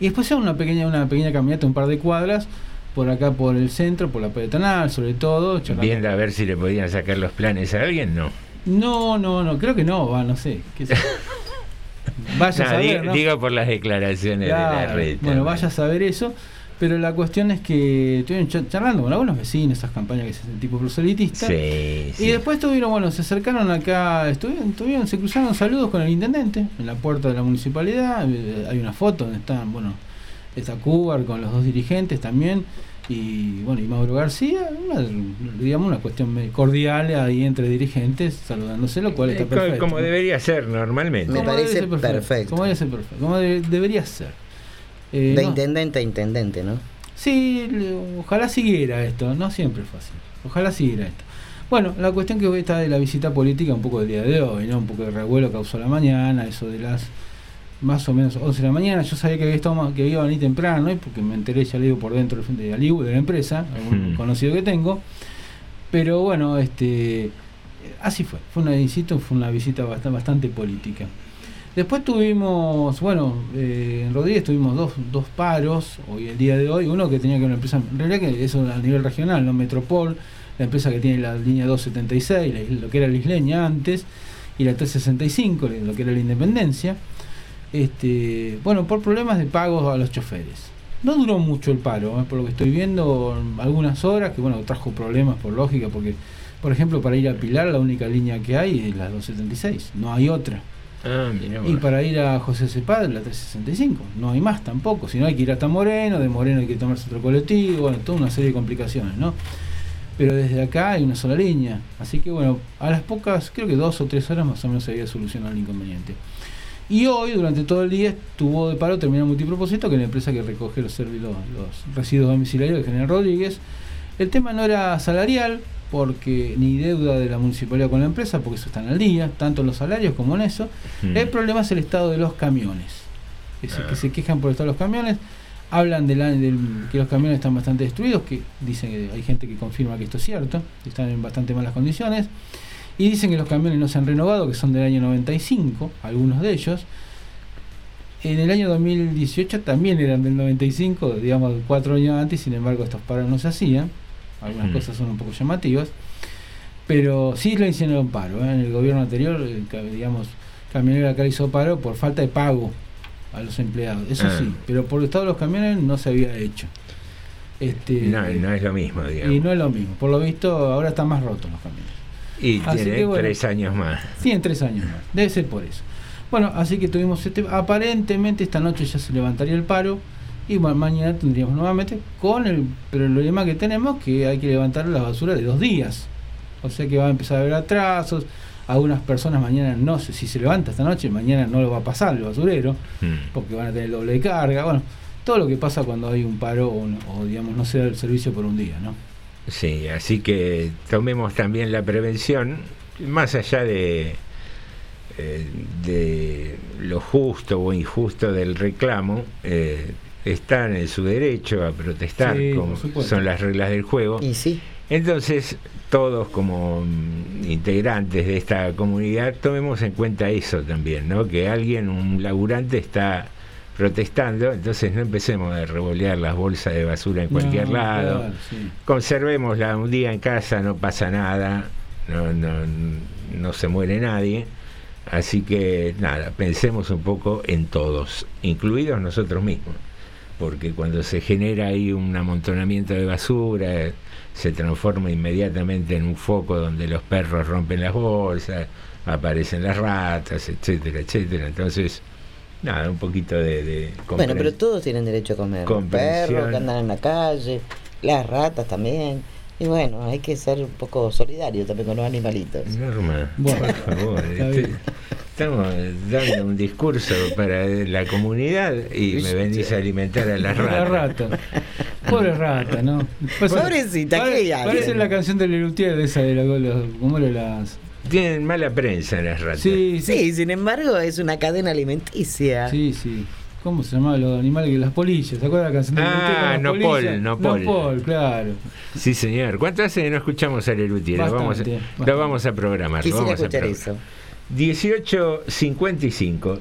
Y después se una pequeña, una pequeña caminata, un par de cuadras, por acá por el centro, por la peatonal, sobre todo. Viendo a ver si le podían sacar los planes a alguien, ¿no? No, no, no, creo que no, va, no sé. vaya a saber, digo, por las declaraciones de la red. Bueno, vaya a saber eso. Pero la cuestión es que estuvieron charlando con algunos vecinos, esas campañas que se hacen tipo proselitistas. Sí, y después estuvieron, bueno, se acercaron acá, estuvieron, estuvieron, se cruzaron saludos con el intendente en la puerta de la municipalidad. Eh, hay una foto donde están, bueno, está Cubar con los dos dirigentes también y bueno y Mauro García digamos una cuestión cordial ahí entre dirigentes saludándose lo cual está perfecto como debería ser normalmente. Me parece perfecto. como debería ser perfecto como debería ser. Eh, de intendente a intendente no sí ojalá siguiera esto no siempre es fácil ojalá siguiera esto. Bueno, la cuestión que hoy está de la visita política un poco del día de hoy, ¿no? Un poco de revuelo causó la mañana, eso de las más o menos 11 de la mañana. Yo sabía que había estado, que iba a venir temprano, porque me enteré, ya le digo, por dentro de, de la empresa, algún conocido que tengo. Pero bueno, este así fue. Fue una visita, fue una visita bastante, bastante política. Después tuvimos, bueno, eh, en Rodríguez tuvimos dos, dos paros hoy el día de hoy. Uno que tenía que ver una empresa, en realidad que eso a nivel regional, no Metropol, la empresa que tiene la línea 276, lo que era la isleña antes, y la 365, lo que era la Independencia este, bueno, por problemas de pagos a los choferes. No duró mucho el paro, ¿eh? por lo que estoy viendo, algunas horas, que bueno, trajo problemas por lógica, porque, por ejemplo, para ir a Pilar la única línea que hay es la 276, no hay otra. Ah, y para ir a José Cepad, la 365, no hay más tampoco, si no hay que ir hasta Moreno, de Moreno hay que tomarse otro colectivo, bueno, toda una serie de complicaciones, ¿no? Pero desde acá hay una sola línea, así que bueno, a las pocas, creo que dos o tres horas más o menos se había solucionado el inconveniente. Y hoy, durante todo el día, estuvo de paro terminal multipropósito, que es la empresa que recoge los, los, los residuos domiciliarios de General Rodríguez. El tema no era salarial, porque ni deuda de la municipalidad con la empresa, porque eso están al día, tanto en los salarios como en eso. El problema es el estado de los camiones. Es que se quejan por el estado de los camiones, hablan de, la, que los camiones están bastante destruidos, que dicen que hay gente que confirma que esto es cierto, que están en bastante malas condiciones. Y dicen que los camiones no se han renovado, que son del año 95, algunos de ellos. En el año 2018 también eran del 95, digamos cuatro años antes, sin embargo estos paros no se hacían. Algunas cosas son un poco llamativas. Pero sí lo hicieron paro. ¿eh? En el gobierno anterior, digamos, Camionero acá hizo paro por falta de pago a los empleados. Eso ah. sí, pero por el estado de los camiones no se había hecho. Este, no, no es lo mismo, digamos. Y no es lo mismo. Por lo visto, ahora están más rotos los camiones. Y tiene tres años más. Tiene tres años más. Debe ser por eso. Bueno, así que tuvimos este. Aparentemente esta noche ya se levantaría el paro. Y bueno, mañana tendríamos nuevamente con el problema que tenemos que hay que levantar la basura de dos días. O sea que va a empezar a haber atrasos. Algunas personas mañana no sé si se levanta esta noche, mañana no lo va a pasar el basurero, hmm. porque van a tener doble carga. Bueno, todo lo que pasa cuando hay un paro o, o digamos no se da el servicio por un día, ¿no? Sí, así que tomemos también la prevención, más allá de, eh, de lo justo o injusto del reclamo, eh, están en su derecho a protestar, como son las reglas del juego. Y sí. Entonces, todos como integrantes de esta comunidad, tomemos en cuenta eso también, ¿no? Que alguien, un laburante, está protestando, entonces no empecemos a revolear las bolsas de basura en cualquier lado. Conservémosla un día en casa, no pasa nada, no, no, no se muere nadie. Así que nada, pensemos un poco en todos, incluidos nosotros mismos, porque cuando se genera ahí un amontonamiento de basura, se transforma inmediatamente en un foco donde los perros rompen las bolsas, aparecen las ratas, etcétera, etcétera. Entonces, nada, un poquito de... de Bueno, pero todos tienen derecho a comer. Los perros que andan en la calle, las ratas también. Y bueno, hay que ser un poco solidario también con los animalitos. Norma, Bueno, por favor. este- estamos dando un discurso para la comunidad y me venís a alimentar a las La ratas. rata. Pobre rata, ¿no? Pues- Pobrecita, ¿qué? Parece la canción de Lelutier de esa de la, los, ¿cómo las? Tienen mala prensa las ratas. Sí, Sí, sin embargo, es una cadena alimenticia. Sí, sí. ¿Cómo se llamaban los animales? Las polillas, ¿se acuerdan la canción de Ah, las Nopol, polillas? Nopol. Nopol, claro. Sí, señor. ¿Cuánto hace que no escuchamos a Lelutier? Lo vamos, a- lo vamos a programar. lo Quisiera vamos a escuchar programar. eso. 18.55.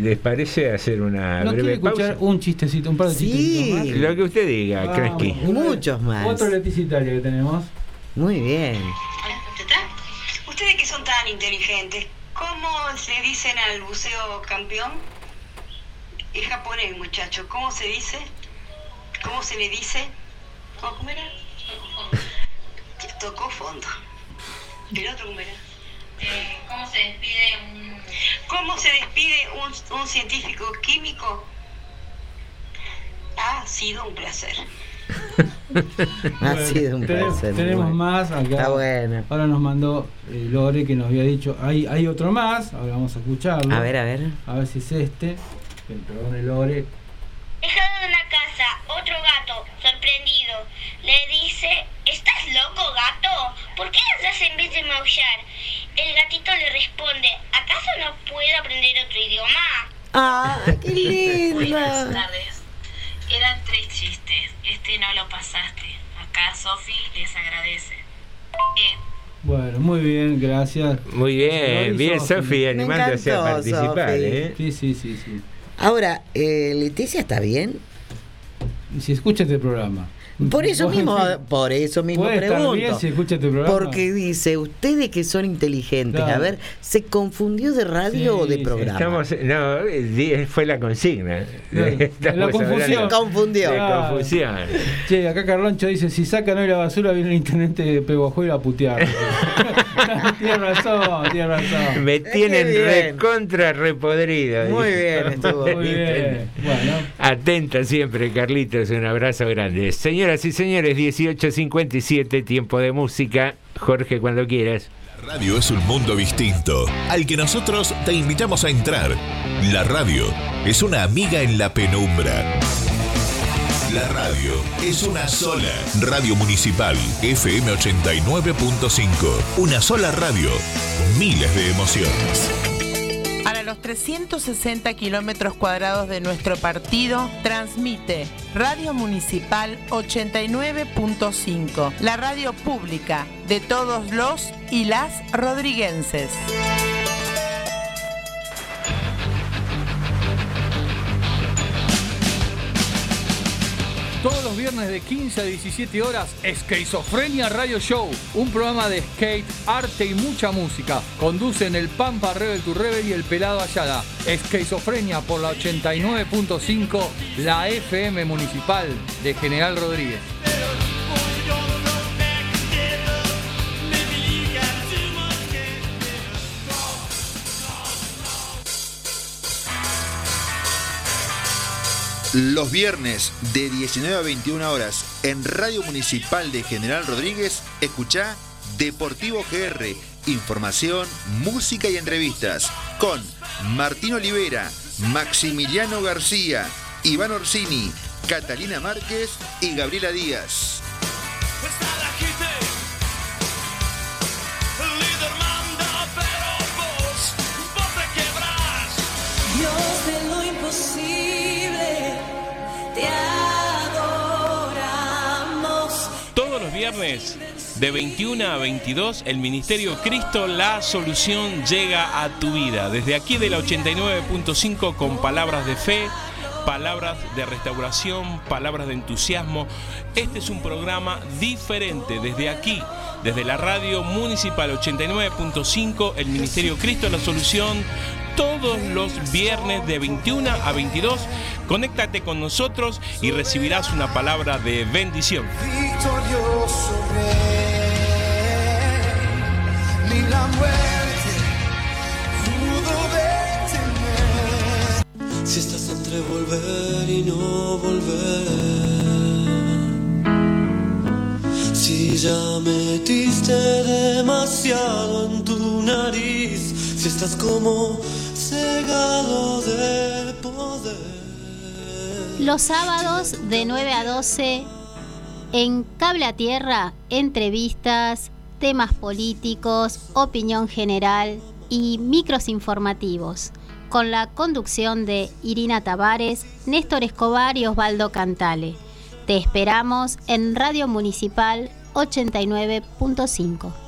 ¿Les parece hacer una ¿No quiere breve escuchar pausa? un chistecito, un par de Sí. más? Lo que usted diga. Kransky. Muchos más. Otro Leticia Italia que tenemos. Muy bien. Tan inteligentes, ¿cómo se dicen al buceo campeón? Es japonés, muchacho. ¿Cómo se dice? ¿Cómo se le dice? ¿Cómo era? Tocó fondo. ¿El otro cómo era? ¿Cómo se despide un... ¿Cómo se despide un, un científico químico? Ha sido un placer. Ha Bueno, sido un tenemos- placer. Tenemos Bueno. más acá. Está bueno. Ahora nos mandó eh, Lore que nos había dicho, hay, hay otro más, ahora vamos a escucharlo. A ver, a ver. A ver si es este. Que Perdone Lore. Dejado en la casa, otro gato, sorprendido, le dice, ¿estás loco, gato? ¿Por qué ladras en vez de maullar? El gatito le responde, ¿acaso no puedo aprender otro idioma? ¡Ah, qué Buenas linda! tardes. Eran tres chistes. Este no lo pasaste. Acá Sofi les agradece. Eh, Bueno, muy bien, gracias. Muy bien, bien, Sofi, animándose a participar. ¿eh? Sí, sí, sí, sí. Ahora, eh, ¿Leticia está bien? Si escucha este programa. Por eso mismo, por eso mismo ¿Puede estar pregunto. bien si escucha este programa? Porque dice, ustedes que son inteligentes, Claro. a ver, ¿se confundió de radio Sí, o de sí, programa? Estamos, no, fue la consigna. La confusión. Se confundió. confusión. Che, acá Carloncho dice, si sacan hoy la basura viene el intendente de Peguajuelo a putear. tiene razón, tiene razón. Me tienen recontra repodrido. Muy dice. bien, estuvo. Muy bien. Bueno, Atenta siempre, Carlitos. Un abrazo grande. Señoras y señores, 18.57, tiempo de música. Jorge, cuando quieras. La radio es un mundo distinto, al que nosotros te invitamos a entrar. La radio es una amiga en la penumbra. La radio es una sola. Radio Municipal, FM 89.5. Una sola radio, miles de emociones. Los 360 kilómetros cuadrados de nuestro partido, transmite Radio Municipal 89.5, la radio pública de todos los y las rodriguenses. Todos los viernes de 15 a 17 horas, Esquizofrenia Radio Show, un programa de skate, arte y mucha música. Conducen el Pampa Rebel to Rebel y el Pelado Ayala. Esquizofrenia por la 89.5, la FM Municipal de General Rodríguez. Los viernes de 19 a 21 horas en Radio Municipal de General Rodríguez, escucha Deportivo GR, información, música y entrevistas con Martín Olivera, Maximiliano García, Iván Orsini, Catalina Márquez y Gabriela Díaz. De 21 a 22 el Ministerio Cristo La Solución llega a tu vida. Desde aquí de la 89.5 con palabras de fe, palabras de restauración, palabras de entusiasmo. Este es un programa diferente desde aquí, desde la radio municipal 89.5, el Ministerio Cristo la Solución, todos los viernes de 21 a 22. Conéctate con nosotros y recibirás una palabra de bendición. victorioso rey, la muerte pudo detener. Si estás entre volver y no volver, si ya metiste demasiado en tu nariz, si estás como poder. Los sábados de 9 a 12 en Cable a Tierra, entrevistas, temas políticos, opinión general y micros informativos, con la conducción de Irina Tavares, Néstor Escobar y Osvaldo Cantale. Te esperamos en Radio Municipal 89.5.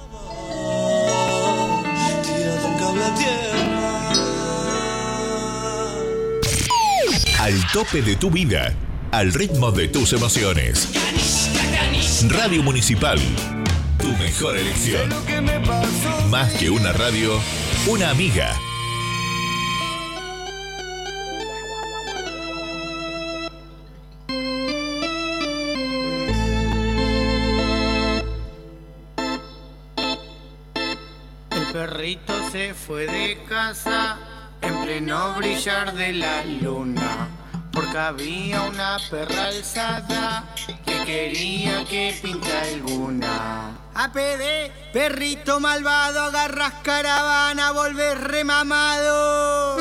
Al tope de tu vida, al ritmo de tus emociones. Radio Municipal, tu mejor elección. Más que una radio, una amiga. El perrito se fue de casa en pleno brillar de la luna, porque había una perra alzada que quería que pinte alguna. APD, perrito malvado, agarras caravana, volvés remamado.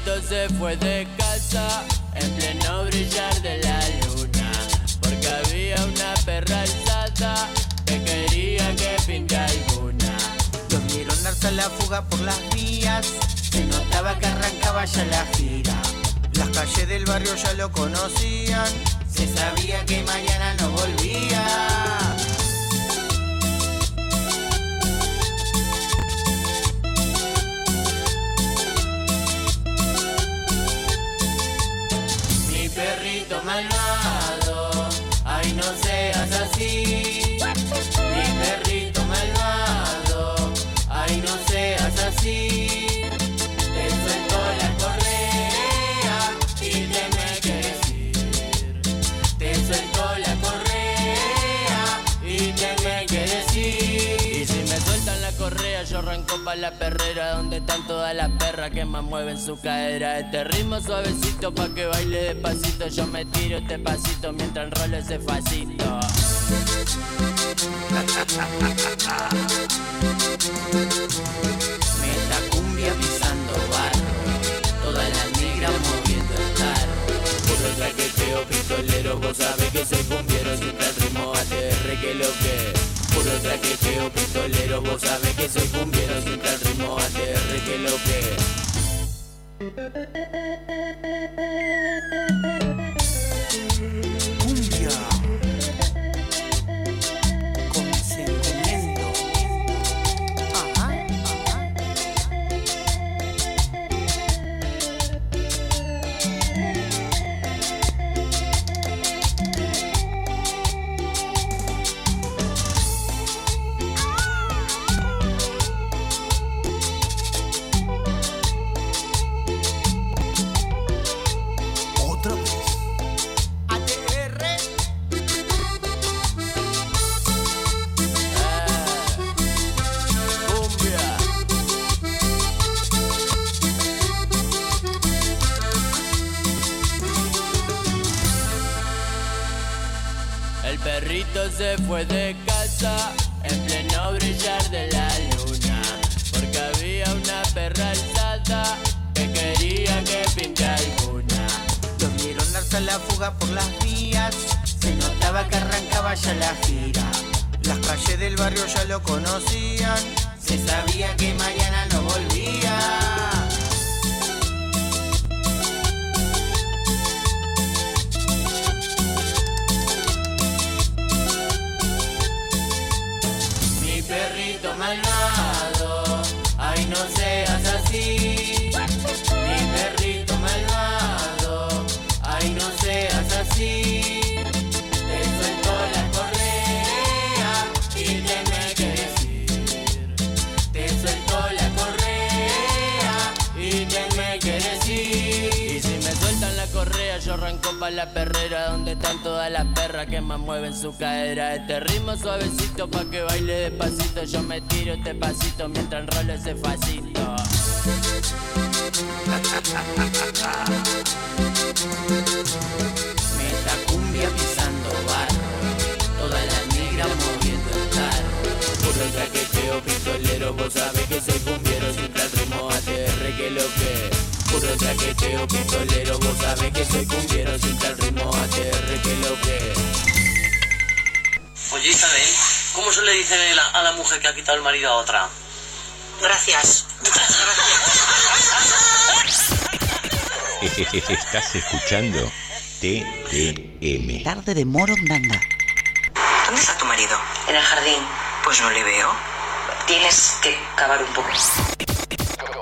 El perrito se fue de casa en pleno brillar de la luna. Porque había una perra alzada que quería que pinte alguna. Los vieron darse la fuga por las vías, se notaba que arrancaba ya la gira. Las calles del barrio ya lo conocían, se sabía que mañana no volvía. Perrito malvado, pa' la perrera donde están todas las perras que más mueven su cadera. Este ritmo suavecito pa' que baile despacito. Yo me tiro este pasito mientras enrolo ese facito. Meta cumbia pisando barro, toda la negra moviendo el tarro. Puro traqueteo pistolero, vos sabés que soy cumbiero Siempre al ritmo ATR que lo que Puro traqueteo pistolero, vos sabés que soy cumbiero Siempre al ritmo ATR que lo que de casa en pleno brillar de la luna Porque había una perra alzada que quería que pinte alguna Los vieron darse la fuga por las vías, se notaba que arrancaba ya la gira. Las calles del barrio ya lo conocían, se sabía que mañana no volvía. say pa' la perrera donde están todas las perras que más mueven su cadera. Este ritmo suavecito pa' que baile despacito. Yo me tiro este pasito mientras enrolo ese facito. Meta cumbia pisando barro, toda la negra moviendo el carro. Puro traqueteo pistolero, vos sabés que soy cumbiero, siempre al ritmo ATR que lo que. Puro traqueteo pistolero, vos sabés que soy cumbiero, siempre al ritmo ATR que lo que. Oye Isabel, ¿cómo se le dice a la, a la mujer que ha quitado el marido a otra? Gracias. Estás escuchando TDM. Tarde de Morondanga. ¿Dónde está tu marido? En el jardín. Pues no le veo. Tienes que cavar un poco.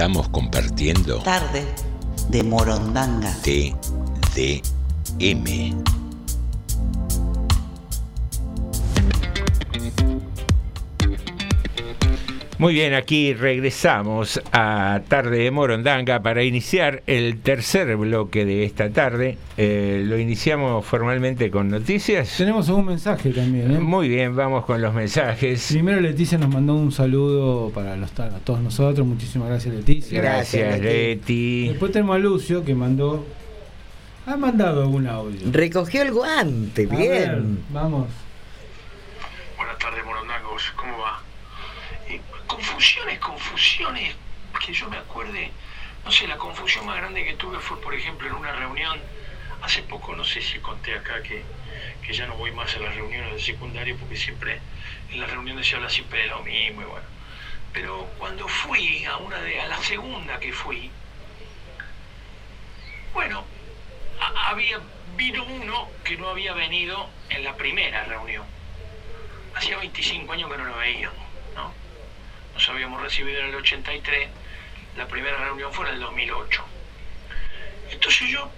Estamos compartiendo Tarde de Morondanga. TDM. Muy bien, aquí regresamos a Tarde de Morondanga para iniciar el tercer bloque de esta tarde. Eh, lo iniciamos formalmente con noticias. Tenemos un mensaje también. ¿eh? Muy bien, vamos con los mensajes. Primero Leticia nos mandó un saludo para los, a todos nosotros. Muchísimas gracias Leticia. Gracias, Leti. Después tenemos a Lucio que mandó... Ha mandado un audio. Recogió el guante, A bien. ver, vamos. Buenas tardes, morondangos. Confusiones, confusiones, que yo me acuerde, no sé, la confusión más grande que tuve fue, por ejemplo, en una reunión, hace poco, no sé si conté acá que, que ya no voy más a las reuniones del secundario porque siempre en las reuniones se habla siempre de lo mismo y bueno. Pero cuando fui a una de, a la segunda que fui, bueno, había, vino uno que no había venido en la primera reunión. Hacía 25 años que no lo veíamos. Nos habíamos recibido en el 83, la primera reunión fue en el 2008. Entonces yo,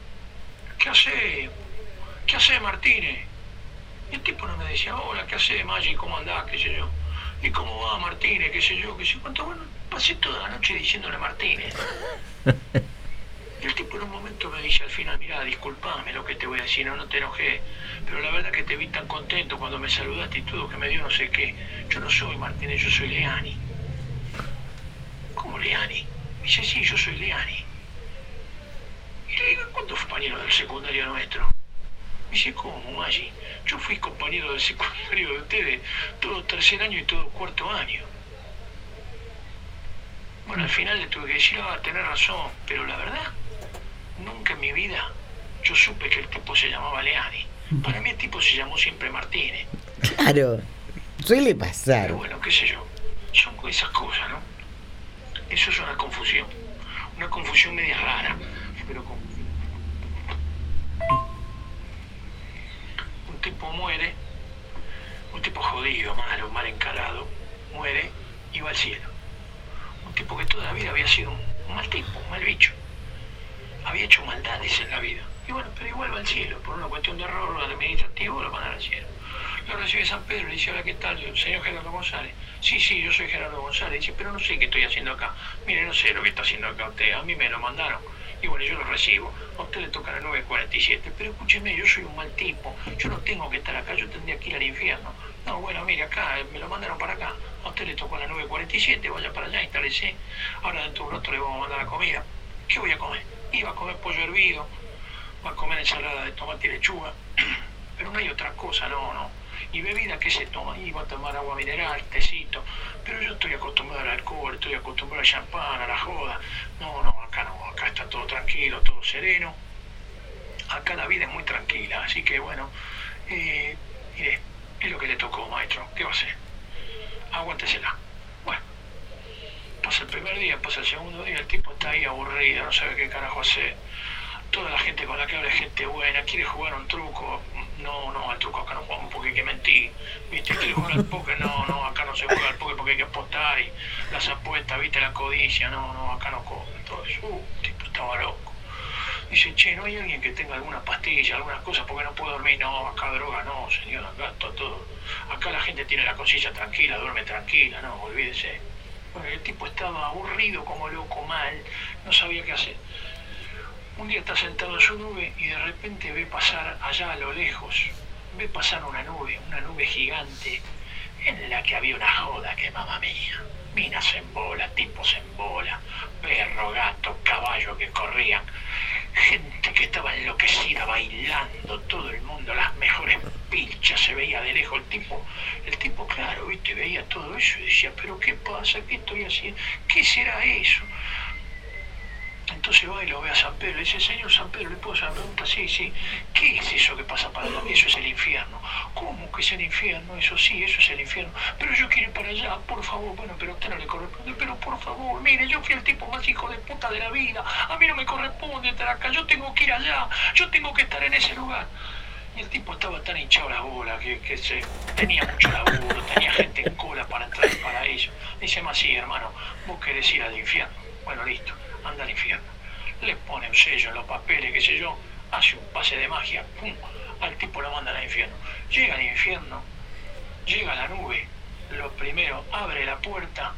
¿qué hace? ¿Qué hace Martínez? Y el tipo no me decía, hola, ¿qué hace Maggi? ¿Cómo andás? ¿Qué sé yo? ¿Y cómo va Martínez? ¿Qué sé yo? ¿Qué sé cuánto? Bueno, pasé toda la noche diciéndole Martínez. Y el tipo en un momento me dice al final, mira, disculpame lo que te voy a decir, no, no te enojé, pero la verdad que te vi tan contento cuando me saludaste y todo, que me dio no sé qué. Yo no soy Martínez, yo soy Leani. ¿Cómo Leani? Me dice, sí, yo soy Leani. Y le digo, ¿cuántos compañeros del secundario nuestro? Me dice, ¿cómo, Maggi? Yo fui compañero del secundario de ustedes todo tercer año y todo cuarto año. Bueno, al final le tuve que decir, ah, tenés razón, pero la verdad, nunca en mi vida yo supe que el tipo se llamaba Leani. Para mí el tipo se llamó siempre Martínez. Claro, suele pasar. Pero bueno, qué sé yo, son esas cosas, ¿no? Eso es una confusión, una confusión media rara, pero con... Un tipo muere, un tipo jodido, malo, mal encarado, muere y va al cielo. Un tipo que toda la vida había sido un, mal tipo, un mal bicho. Había hecho maldades en la vida. Y bueno, pero igual va al cielo, por una cuestión de error administrativo lo mandan al cielo. Lo recibe San Pedro y le dice, hola, ¿qué tal? Señor Gerardo González. Sí, sí, yo soy Gerardo González. Dice, pero no sé qué estoy haciendo acá. Mire, no sé lo que está haciendo acá usted. A mí me lo mandaron. Y bueno, yo lo recibo. A usted le toca la 947. Pero escúcheme, yo soy un mal tipo. Yo no tengo que estar acá. Yo tendría que ir al infierno. No, bueno, mire, acá eh, me lo mandaron para acá. A usted le tocó la 947. Vaya para allá, instálese. Ahora dentro de un rato le vamos a mandar la comida. ¿Qué voy a comer? Iba a comer pollo hervido. Va a comer ensalada de tomate y lechuga. Pero no hay otra cosa, no, no. Y bebida que se toma, iba a tomar agua mineral, tecito. Pero yo estoy acostumbrado al alcohol, estoy acostumbrado al champán, a la joda. No, no, acá no, acá está todo tranquilo, todo sereno. Acá la vida es muy tranquila, así que bueno, eh, mire, es lo que le tocó, maestro. ¿Qué va a hacer? Aguántesela. Bueno, pasa el primer día, pasa el segundo día, el tipo está ahí aburrido, no sabe qué carajo hacer. Toda la gente con la que habla es gente buena, quiere jugar un truco. No, no, al truco acá no jugamos porque hay que mentir. ¿Viste? Quiere jugar al póker, no, no, acá no se juega al póker porque hay que apostar y las apuestas, ¿viste? La codicia, no, no, acá no comen. Todo eso, uh, el tipo estaba loco. Dice, che, ¿no hay alguien que tenga alguna pastilla, algunas cosas porque no puedo dormir? No, acá droga, no, señor, acá todo, todo. Acá la gente tiene la conciencia tranquila, duerme tranquila, no, olvídese. Bueno, el tipo estaba aburrido como loco, mal, no sabía qué hacer. Un día está sentado en su nube y de repente ve pasar allá a lo lejos, ve pasar una nube, una nube gigante, en la que había una joda que mamá mía. Minas en bola, tipos en bola, perro, gato, caballo que corrían, gente que estaba enloquecida bailando, todo el mundo, las mejores pilchas, se veía de lejos el tipo, el tipo claro, viste, veía todo eso y decía, pero ¿qué pasa? ¿Qué estoy haciendo? ¿Qué será eso? Entonces va y lo ve a San Pedro y dice, señor San Pedro, ¿le puedo hacer una pregunta? Sí, sí. ¿Qué es eso que pasa para allá? Eso es el infierno. ¿Cómo que es el infierno? Eso sí, eso es el infierno. Pero yo quiero ir para allá, por favor. Bueno, pero a usted no le corresponde. Pero por favor, mire, yo fui el tipo más hijo de puta de la vida. A mí no me corresponde estar acá. Yo tengo que ir allá. Yo tengo que estar en ese lugar. Y el tipo estaba tan hinchado la bola que, que se, tenía mucho laburo, tenía gente en cola para entrar para ello. Dice más, sí, hermano, vos querés ir al infierno. Bueno, listo, anda al infierno. Le pone un sello en los papeles, qué sé yo, hace un pase de magia, pum, al tipo lo mandan al infierno. Llega al infierno, llega a la nube, lo primero, abre la puerta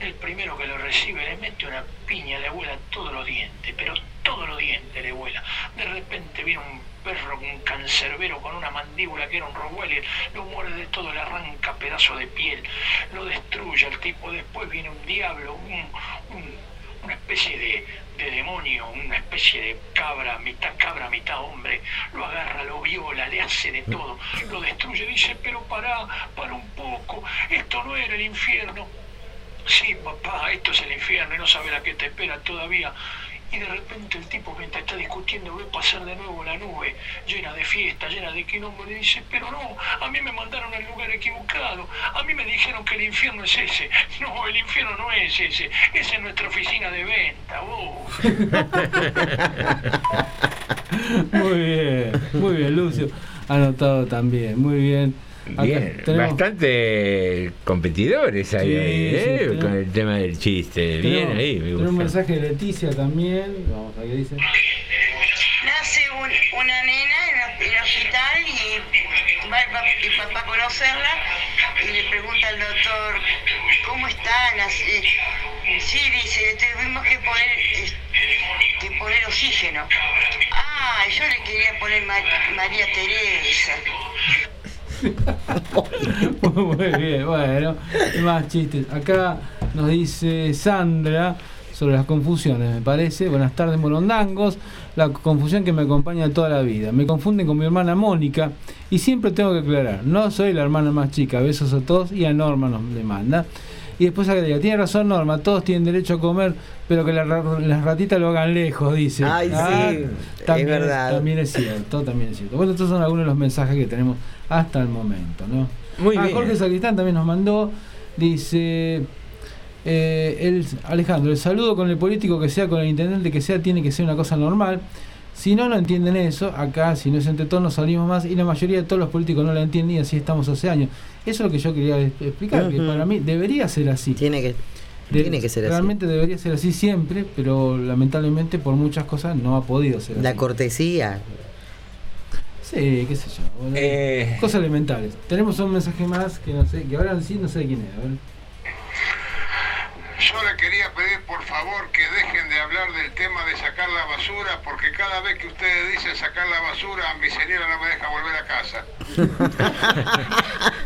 el primero que lo recibe le mete una piña, le vuela todos los dientes, pero todos los dientes le vuela. De repente viene un perro, un cancerbero con una mandíbula que era un rottweiler, lo muerde de todo, le arranca pedazo de piel, lo destruye al tipo. Después viene un diablo, un- un- una especie de, de demonio, una especie de cabra, mitad cabra, mitad hombre, lo agarra, lo viola, le hace de todo, lo destruye, dice, pero pará, para un poco, esto no era el infierno. Sí, papá, esto es el infierno y no sabe la que te espera todavía. Y de repente el tipo mientras está discutiendo ve pasar de nuevo la nube llena de fiesta, llena de quilombo, le dice, pero no, a mí me mandaron al lugar equivocado, a mí me dijeron que el infierno es ese. No, el infierno no es ese, esa es nuestra oficina de venta, vos. Muy bien, muy bien, Lucio. Anotado también, muy bien. Acá Bien, tenemos- bastante competidores ahí, Sí, ¿eh? tenemos- con el tema del chiste. Bien ahí, me tenemos un gusta. mensaje de Leticia también. Vamos a ver qué dice. Nace un- una nena en el, hospital y va el, pap- el papá a conocerla y le pregunta al doctor, ¿cómo está? Nace- Sí, dice, le tuvimos que poner, eh, que poner oxígeno. Ah, yo le quería poner Ma- María Teresa. Muy bien, bueno, más chistes. Acá nos dice Sandra sobre las confusiones, me parece. Buenas tardes, morondangos. La confusión que me acompaña toda la vida. Me confunden con mi hermana Mónica y siempre tengo que aclarar, no soy la hermana más chica. Besos a todos y a Norma nos le manda. Y después agrega, tiene razón Norma, todos tienen derecho a comer, pero que la las ratitas lo hagan lejos, dice. Ay, sí, es verdad. También es cierto, también es cierto. Bueno, estos son algunos de los mensajes que tenemos hasta el momento, ¿no? Muy Ah, bien. Jorge Sacristán también nos mandó, dice, eh, el, Alejandro, el saludo con el político que sea, con el intendente que sea, tiene que ser una cosa normal. Si no, no entienden eso. Acá, si no es entre todos, nos salimos más. Y la mayoría de todos los políticos no la entienden y así estamos hace años. Eso es lo que yo quería explicar, que para mí debería ser así. Tiene que, tiene que ser así. Realmente debería ser así siempre, pero lamentablemente por muchas cosas no ha podido ser La así. cortesía. Sí, qué sé yo. bueno, Eh. Cosas elementales. Tenemos un mensaje más que no sé, que ahora sí no sé quién es. A ver. Yo le quería pedir por favor que dejen de hablar del tema de sacar la basura, porque cada vez que ustedes dicen sacar la basura, mi señora no me deja volver a casa.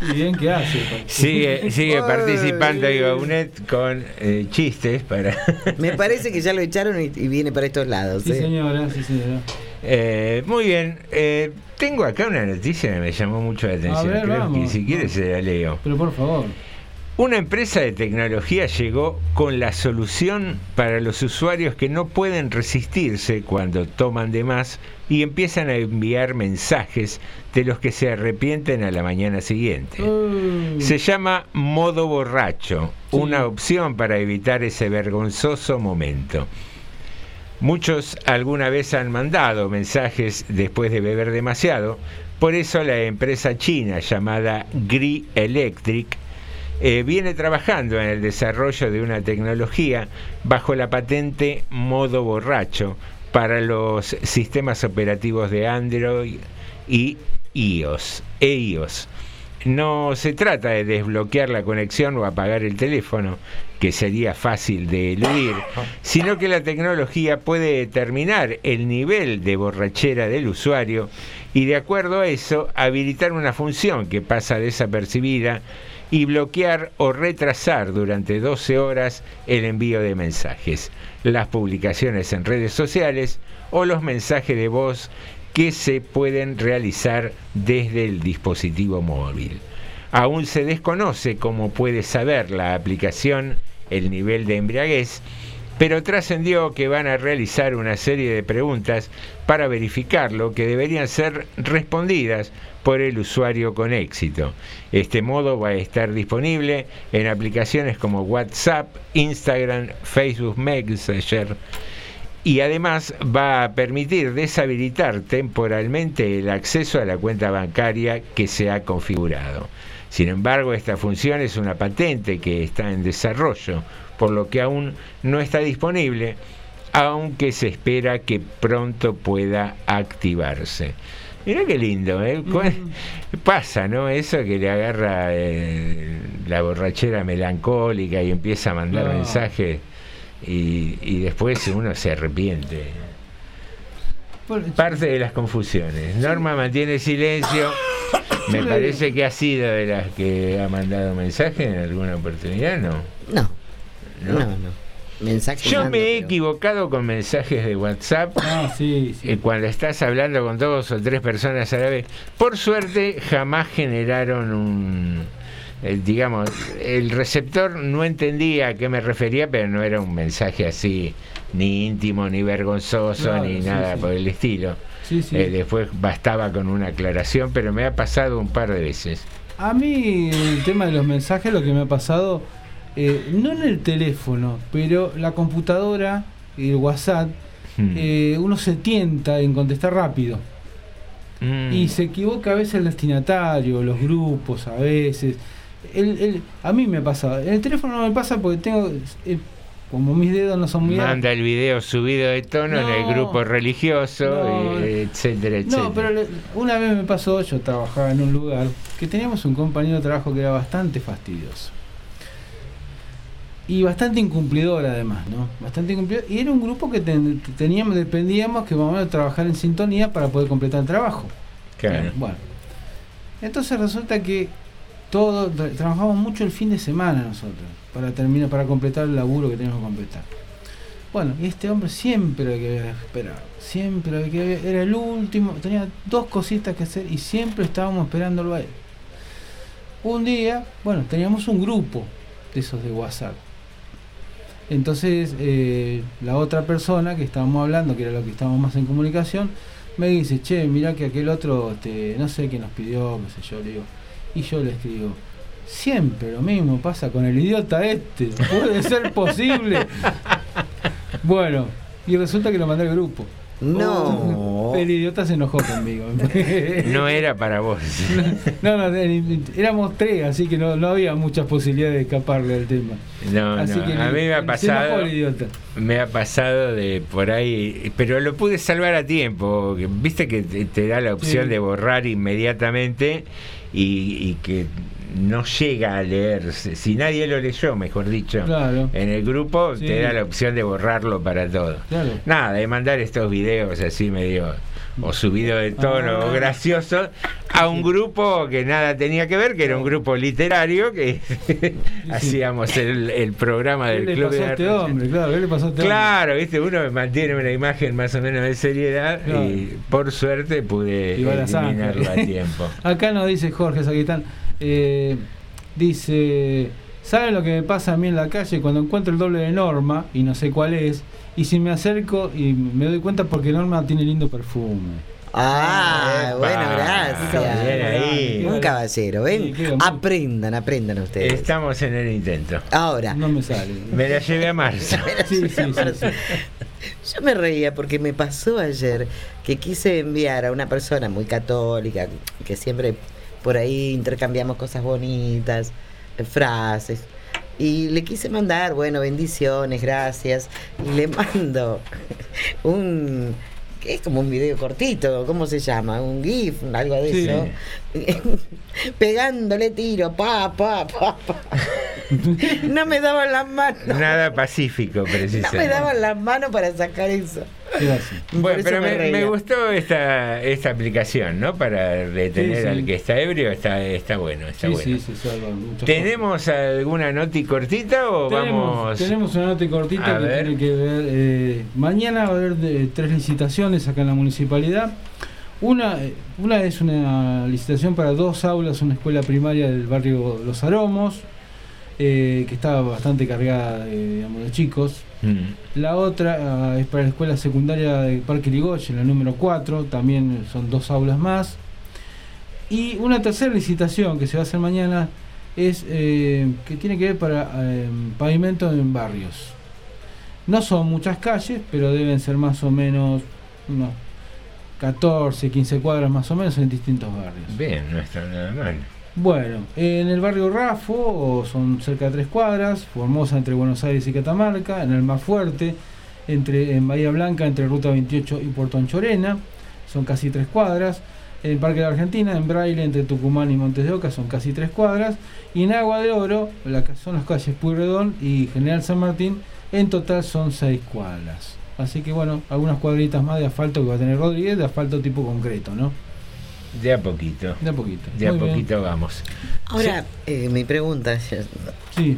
Bien, ¿qué hace? Sigue, sigue participando Igonet con eh, chistes para. Me parece que ya lo echaron y, y viene para estos lados. Sí, ¿eh? señora, sí, señora. Eh, muy bien, eh, tengo acá una noticia que me llamó mucho la atención. ver, Creo que si quieres se la leo. Pero por favor. Una empresa de tecnología llegó con la solución para los usuarios que no pueden resistirse cuando toman de más y empiezan a enviar mensajes de los que se arrepienten a la mañana siguiente. Se llama modo borracho, una opción para evitar ese vergonzoso momento. Muchos alguna vez han mandado mensajes después de beber demasiado, por eso la empresa china llamada Gri Electric eh, viene trabajando en el desarrollo de una tecnología bajo la patente modo borracho para los sistemas operativos de Android y iOS, e iOS. No se trata de desbloquear la conexión o apagar el teléfono, que sería fácil de eludir, sino que la tecnología puede determinar el nivel de borrachera del usuario y de acuerdo a eso habilitar una función que pasa desapercibida y bloquear o retrasar durante 12 horas el envío de mensajes, las publicaciones en redes sociales o los mensajes de voz que se pueden realizar desde el dispositivo móvil. Aún se desconoce cómo puede saber la aplicación el nivel de embriaguez, pero trascendió que van a realizar una serie de preguntas para verificarlo que deberían ser respondidas por el usuario con éxito. Este modo va a estar disponible en aplicaciones como WhatsApp, Instagram, Facebook Messenger y además va a permitir deshabilitar temporalmente el acceso a la cuenta bancaria que se ha configurado. Sin embargo, esta función es una patente que está en desarrollo, por lo que aún no está disponible, aunque se espera que pronto pueda activarse. Mirá qué lindo, ¿eh? Pasa, ¿no? Eso que le agarra eh, la borrachera melancólica y empieza a mandar No. mensajes y, y después uno se arrepiente. Parte de las confusiones. Norma mantiene silencio. Me parece que ha sido de las que ha mandado mensajes en alguna oportunidad, ¿no? No. No. No, no. Mensaje Yo mando, me he pero- equivocado con mensajes de WhatsApp Ah, sí, eh, cuando estás hablando con dos o tres personas a la vez. Por suerte jamás generaron un... digamos, el receptor no entendía a qué me refería, pero no era un mensaje así, ni íntimo, ni vergonzoso, Claro, ni sí, nada sí. por el estilo. Sí. Eh, después bastaba con una aclaración, pero me ha pasado un par de veces. A mí el tema de los mensajes, lo que me ha pasado, eh, no en el teléfono, pero la computadora y el WhatsApp, Hmm. eh, uno se tienta en contestar rápido. Mm. Y se equivoca a veces el destinatario, los grupos a veces. El, el- a mí me pasa. En el teléfono no me pasa porque tengo. eh, como mis dedos no son muy Manda el video subido de tono en el grupo religioso, No. eh, etcétera, etcétera. No, pero le- una vez me pasó, yo trabajaba en un lugar que teníamos un compañero de trabajo que era bastante fastidioso. Y bastante incumplidor además, ¿no? Bastante incumplidor. Y era un grupo que ten- teníamos, dependíamos que vamos a trabajar en sintonía para poder completar el trabajo. Claro. Bueno. Entonces resulta que todo, tra- trabajamos mucho el fin de semana nosotros, para terminar, para completar el laburo que teníamos que completar. Bueno, y este hombre siempre lo que esperado, siempre lo que era el último, tenía dos cositas que hacer y siempre estábamos esperándolo a él. Un día, bueno, teníamos un grupo de esos de WhatsApp. Entonces, eh, la otra persona que estábamos hablando, que era lo que estábamos más en comunicación, me dice, che, mirá que aquel otro, este, no sé qué nos pidió, qué sé yo, le digo. Y yo le escribo, siempre lo mismo pasa con el idiota este, puede ser posible. bueno, y resulta que lo mandé al grupo. No. El idiota se enojó conmigo. No era para vos. No, no, éramos tres, así que no, no había muchas posibilidades de escaparle al tema. No, Así no, que a mí me ha pasado. el idiota. Me ha pasado de por ahí, pero lo pude salvar a tiempo. Viste que te, te da la opción Sí. de borrar inmediatamente y, y que no llega a leerse. Si nadie lo leyó, mejor dicho, Claro. en el grupo Sí. te da la opción de borrarlo para todo. Claro. Nada, de mandar estos videos así medio o subido de tono Ah. o gracioso a un grupo que nada tenía que ver, que era un grupo literario que hacíamos el, el programa ¿Qué del le club pasó de este Arte. hombre? Claro, ¿qué le pasó a este Claro, viste, uno mantiene una imagen más o menos de seriedad Claro. y por suerte pude la eliminarlo a tiempo. Acá nos dice Jorge Saquitán, eh, dice, ¿saben lo que me pasa a mí en la calle cuando encuentro el doble de Norma y no sé cuál es? Y si me acerco y me doy cuenta porque Norma tiene lindo perfume. Ah, Epa. bueno, Bien gracias. ahí. Un caballero, ¿ven? Aprendan, aprendan ustedes. Estamos en el intento. Ahora. No me sale. Me la llevé a marzo. Sí, sí, sí, sí. Yo me reía porque me pasó ayer que quise enviar a una persona muy católica, que siempre por ahí intercambiamos cosas bonitas, frases. Y le quise mandar, bueno, bendiciones, gracias. Y le mando un. que es como un video cortito, ¿cómo se llama? Un GIF, algo de Sí. eso. Pegándole tiro, pa, pa, pa, pa. No me daban las manos. Nada pacífico, No precisamente. me daban las manos para sacar eso. Bueno, eso pero me me, gustó esta, esta aplicación, ¿no? Para detener Sí, sí. al que está ebrio, está, está bueno, está Sí, bueno. sí, se salvan muchas ¿Tenemos alguna noti cortita o Tenemos, vamos? tenemos una nota cortita A que ver. tiene que ver. eh, mañana va a haber de- tres licitaciones acá en la municipalidad. Una, eh, una es una licitación para dos aulas, una escuela primaria del barrio Los Aromos, eh, que está bastante cargada de, digamos, de chicos. Mm. La otra ah, es para la escuela secundaria de Parque Ligoche, la número 4, también son dos aulas más. Y una tercera licitación que se va a hacer mañana es eh, que tiene que ver para eh, pavimento en barrios. No son muchas calles, pero deben ser más o menos unos 14, 15 cuadras más o menos en distintos barrios. Bien, no está nada mal. Bueno, en el barrio Rafo son cerca de tres cuadras, Formosa entre Buenos Aires y Catamarca, en el más fuerte, entre, en Bahía Blanca entre Ruta 28 y Puerto Anchorena, son casi tres cuadras, En el Parque de la Argentina, en Braille, entre Tucumán y Montes de Oca, son casi tres cuadras. Y en Agua de Oro, la son las calles Puyredón y General San Martín, en total son seis cuadras. Así que bueno, algunas cuadritas más de asfalto que va a tener Rodríguez, de asfalto tipo concreto, ¿no? De a poquito. De a poquito. De a bien. poquito vamos. Ahora, eh, mi pregunta. Sí.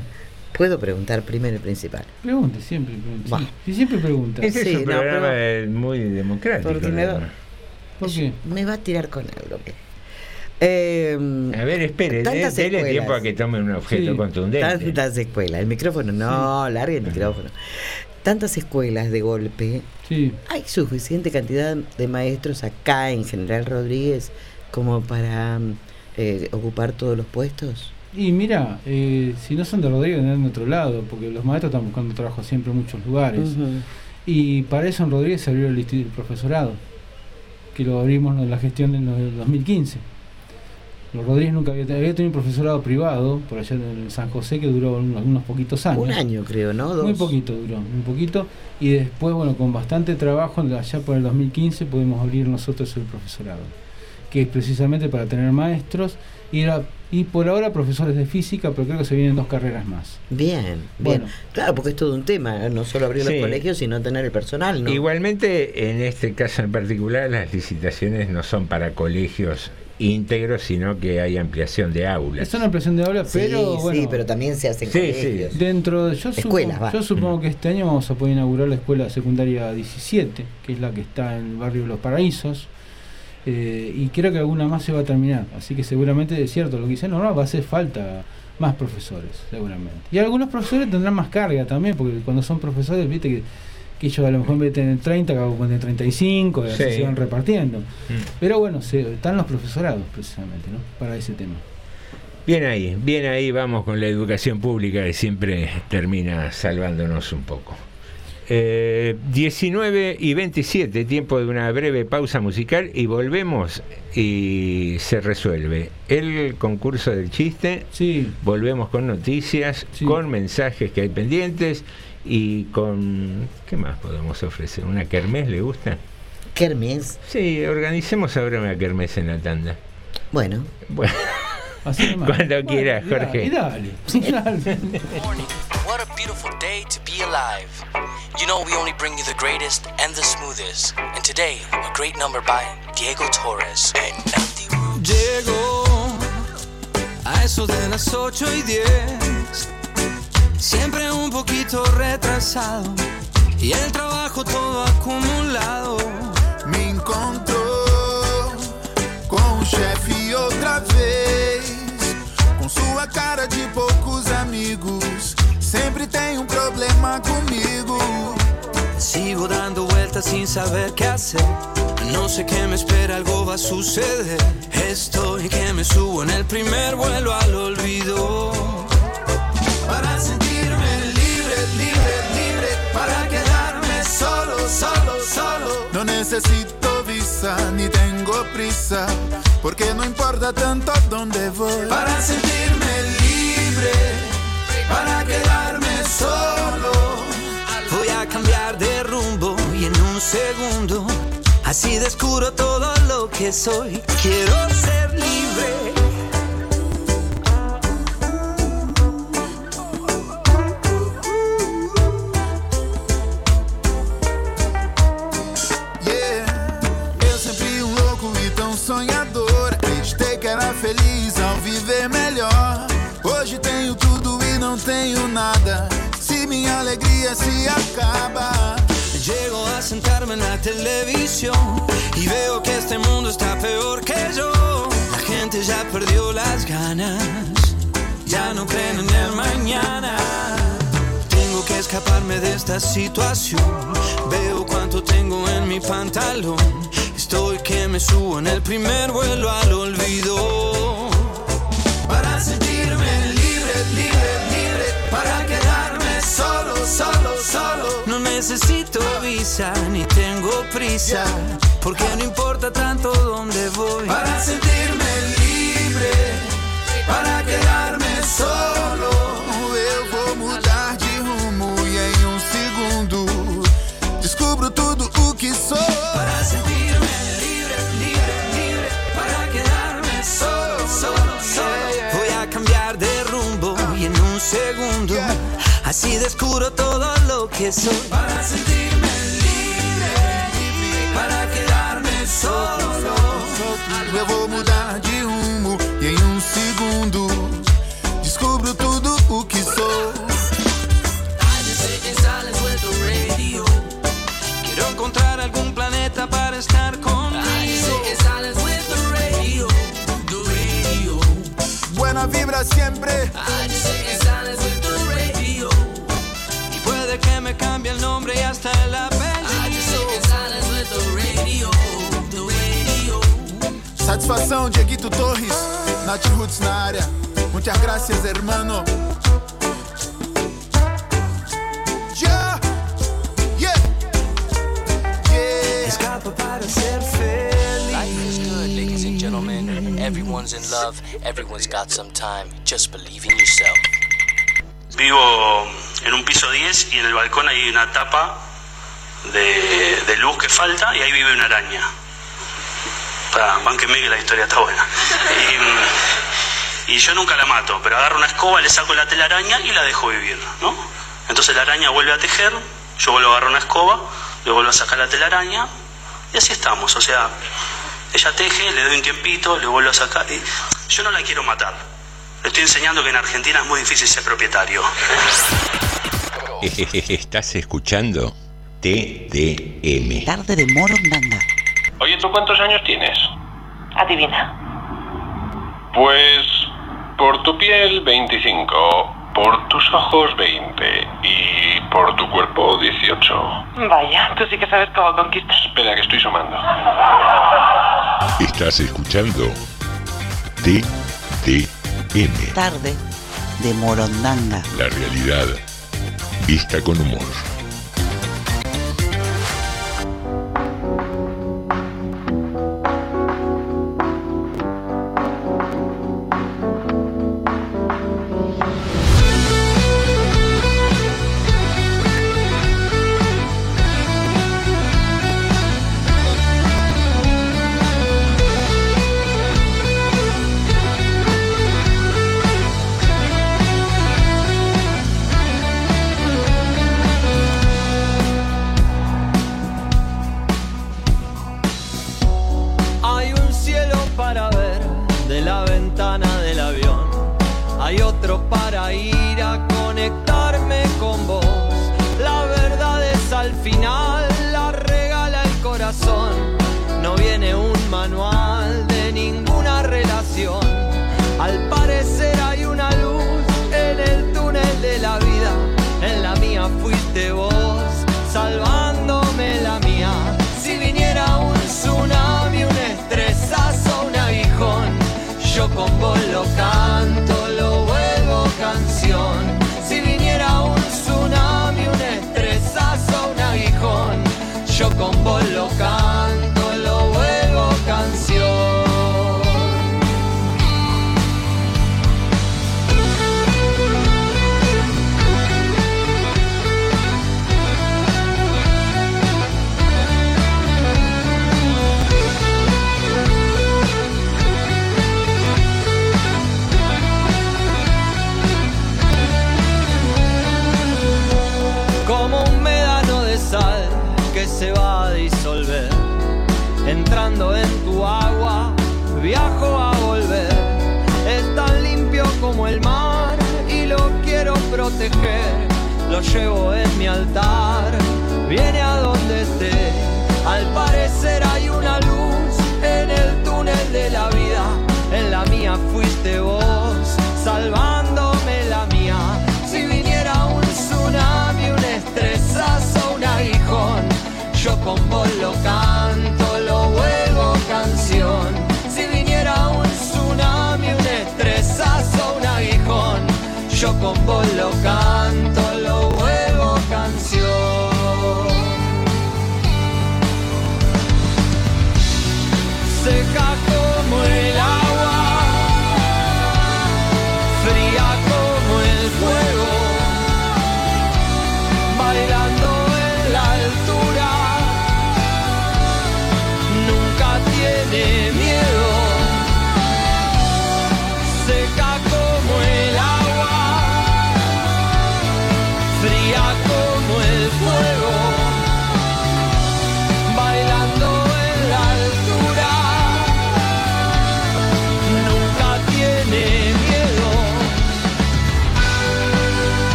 ¿Puedo preguntar primero el principal? Pregunte, siempre pregunte. Bah. Sí, siempre pregunta. Este es Sí, un no, programa pero- eh, muy democrático. Porque me va. ¿Por qué? me va a tirar con algo. Eh, A ver, espere, de- tantas dele escuelas. tiempo a que tome un objeto Sí, contundente. Tantas escuelas. El micrófono no, larga el micrófono. Tantas escuelas de golpe. ¿Hay suficiente cantidad de maestros acá en General Rodríguez como para eh, ocupar todos los puestos? Y mira, eh, si no son de Rodríguez, vendrán de otro lado, porque los maestros están buscando trabajo siempre en muchos lugares. Y para eso en Rodríguez se abrió el instituto del profesorado, que lo abrimos en la gestión del 2015. Los Rodríguez nunca había, había tenido un profesorado privado, por allá en San José, que duró unos, unos poquitos años. Un año creo, ¿no? Dos. Muy poquito duró, muy poquito. Y después, bueno, con bastante trabajo, allá por el 2015 pudimos abrir nosotros el profesorado, que es precisamente para tener maestros y, era- y por ahora profesores de física, pero creo que se vienen dos carreras más. Bien, bien. Bueno. Claro, porque es todo un tema, ¿eh? no solo abrir Sí. los colegios, sino tener el personal, ¿no? Igualmente, en este caso en particular, las licitaciones no son para colegios íntegros, sino que hay ampliación de aulas. Es una ampliación de aula, Sí, pero sí, bueno. pero también se hacen Sí, colegios. Dentro de, yo, Escuelas, supongo, va. yo supongo que este año vamos a poder inaugurar la escuela secundaria 17, que es la que está en el barrio de Los Paraísos. eh, y creo que alguna más se va a terminar. Así que seguramente es cierto lo que dicen, no, no, va a hacer falta más profesores, seguramente. Y algunos profesores tendrán más carga también, porque cuando son profesores, viste que, que ellos a lo mejor en vez de tener 30, acabo con tener 35, y así Sí. se van repartiendo. Mm. Pero bueno, se, están los profesorados precisamente, ¿no? Para ese tema. Bien ahí, bien ahí vamos con la educación pública que siempre termina salvándonos un poco. Eh, 19 y 27, tiempo de una breve pausa musical y volvemos y se resuelve el concurso del chiste. Volvemos con noticias, con mensajes que hay pendientes y con... ¿Qué más podemos ofrecer? ¿Una kermés le gusta? ¿Kermés? Sí, organicemos ahora una kermés en la tanda. Bueno. Bueno. Cuando Bueno, quieras, y dale, Jorge. y dale. What a beautiful day to be alive. You know, we only bring you the greatest and the smoothest. And today, a great number by Diego Torres and a eso de las 8 y 10, siempre un poquito retrasado y el trabajo todo acumulado. Me encontrou com o chefe outra vez. Com sua cara de poucos amigos. Sempre tem um problema comigo. Sigo dando vueltas sin saber qué hacer. No sé qué me espera, algo va a suceder. Estoy que me subo en el primer vuelo al olvido. Para Para quedarme solo, solo, solo. No necesito visa ni tengo prisa. Porque no importa tanto dónde voy. Para sentirme libre. Para quedarme solo. Voy a cambiar de rumbo y en un segundo así descubro todo lo que soy. Quiero ser libre. Viver melhor. Hoje tenho tudo e não tenho nada. Se minha alegria se acaba. Llego a sentarme en la televisión y veo que este mundo está peor que yo. La gente ya perdió las ganas, ya no creen en el mañana. Tengo que escaparme de esta situación. Veo cuánto tengo en mi pantalón. Estoy que me subo en el primer vuelo al olvido. Sentirme libre, libre, libre. Para quedarme solo, solo, solo. No necesito visa ni tengo prisa, porque no importa tanto dónde voy. Para sentirme libre, para quedarme solo. descubro todo lo que soy. Para sentir Satisfação, Dieguito Torres, Nath Roots na área. Muchas gracias, hermano. Yeah, yeah, yeah. Escapa para ser feliz. Life is good, ladies and gentlemen. Everyone's in love. Everyone's got some time. Just believe in yourself. Vivo en un piso 10 y en el balcón hay una tapa de, de luz que falta y ahí vive una araña. Para, bánquenme que la historia está buena. Y, mm, y yo nunca la mato, pero agarro una escoba, le saco la telaraña y la dejo vivir, ¿no? Entonces la araña vuelve a tejer, yo vuelvo a agarrar una escoba, le vuelvo a sacar la telaraña y así estamos. O sea, ella teje, le doy un tiempito, le vuelvo a sacar. Y yo no la quiero matar. Le estoy enseñando que en Argentina es muy difícil ser propietario. Estás escuchando TDM. Tarde de Morondanga. Oye, ¿tú cuántos años tienes? Adivina. Pues por tu piel 25, por tus ojos 20 y por tu cuerpo 18. Vaya, tú sí que sabes cómo conquistar. Espera que estoy sumando. Estás escuchando TDM. Tarde de Morondanga. La realidad vista con humor.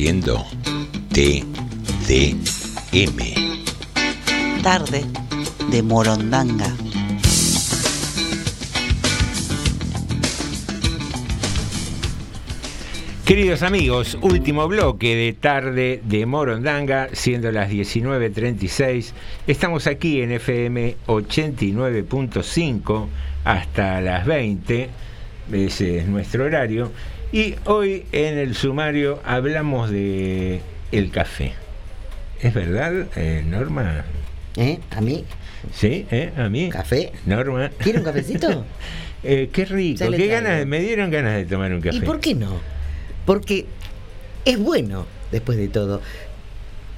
Compartiendo TDM. Tarde de Morondanga. Queridos amigos, último bloque de tarde de Morondanga, siendo las 19.36. Estamos aquí en FM 89.5 hasta las 20, ese es nuestro horario. Y hoy en el sumario hablamos de el café. ¿Es verdad, eh, Norma? ¿Eh? ¿A mí? Sí, ¿eh? ¿A mí? ¿Café? Norma. ¿Quiere un cafecito? Eh, qué rico, qué traigo. ganas, me dieron ganas de tomar un café. ¿Y por qué no? Porque es bueno, después de todo.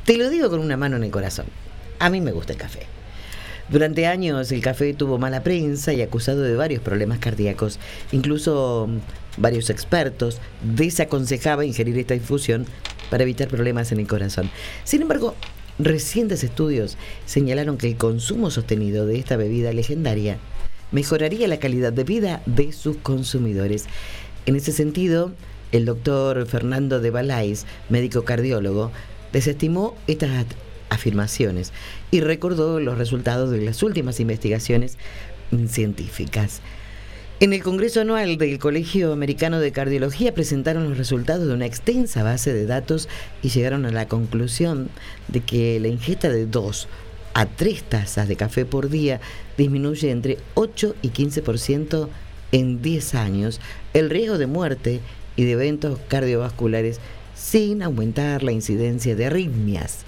Te lo digo con una mano en el corazón. A mí me gusta el café. Durante años el café tuvo mala prensa y acusado de varios problemas cardíacos. Incluso mm, varios expertos desaconsejaban ingerir esta infusión para evitar problemas en el corazón. Sin embargo, recientes estudios señalaron que el consumo sostenido de esta bebida legendaria mejoraría la calidad de vida de sus consumidores. En ese sentido, el doctor Fernando de Balais, médico cardiólogo, desestimó estas afirmaciones y recordó los resultados de las últimas investigaciones científicas. En el Congreso Anual del Colegio Americano de Cardiología presentaron los resultados de una extensa base de datos y llegaron a la conclusión de que la ingesta de dos a tres tazas de café por día disminuye entre 8 y 15% en 10 años el riesgo de muerte y de eventos cardiovasculares sin aumentar la incidencia de arritmias.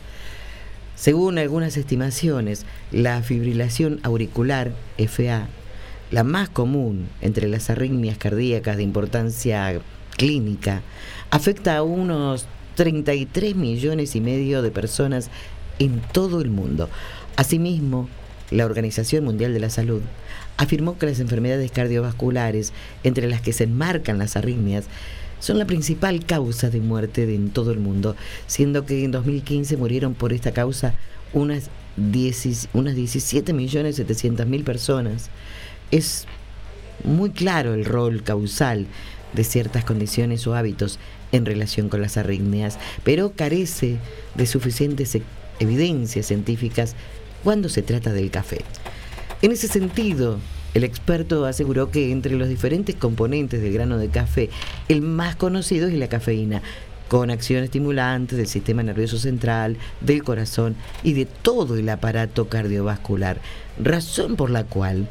Según algunas estimaciones, la fibrilación auricular, FA, la más común entre las arritmias cardíacas de importancia clínica, afecta a unos 33 millones y medio de personas en todo el mundo. Asimismo, la Organización Mundial de la Salud afirmó que las enfermedades cardiovasculares, entre las que se enmarcan las arritmias, son la principal causa de muerte en todo el mundo, siendo que en 2015 murieron por esta causa unas, 10 unas 17.700.000 personas. Es muy claro el rol causal de ciertas condiciones o hábitos en relación con las arritmias, pero carece de suficientes e- evidencias científicas cuando se trata del café. En ese sentido, el experto aseguró que entre los diferentes componentes del grano de café, el más conocido es la cafeína, con acción estimulante del sistema nervioso central, del corazón y de todo el aparato cardiovascular, razón por la cual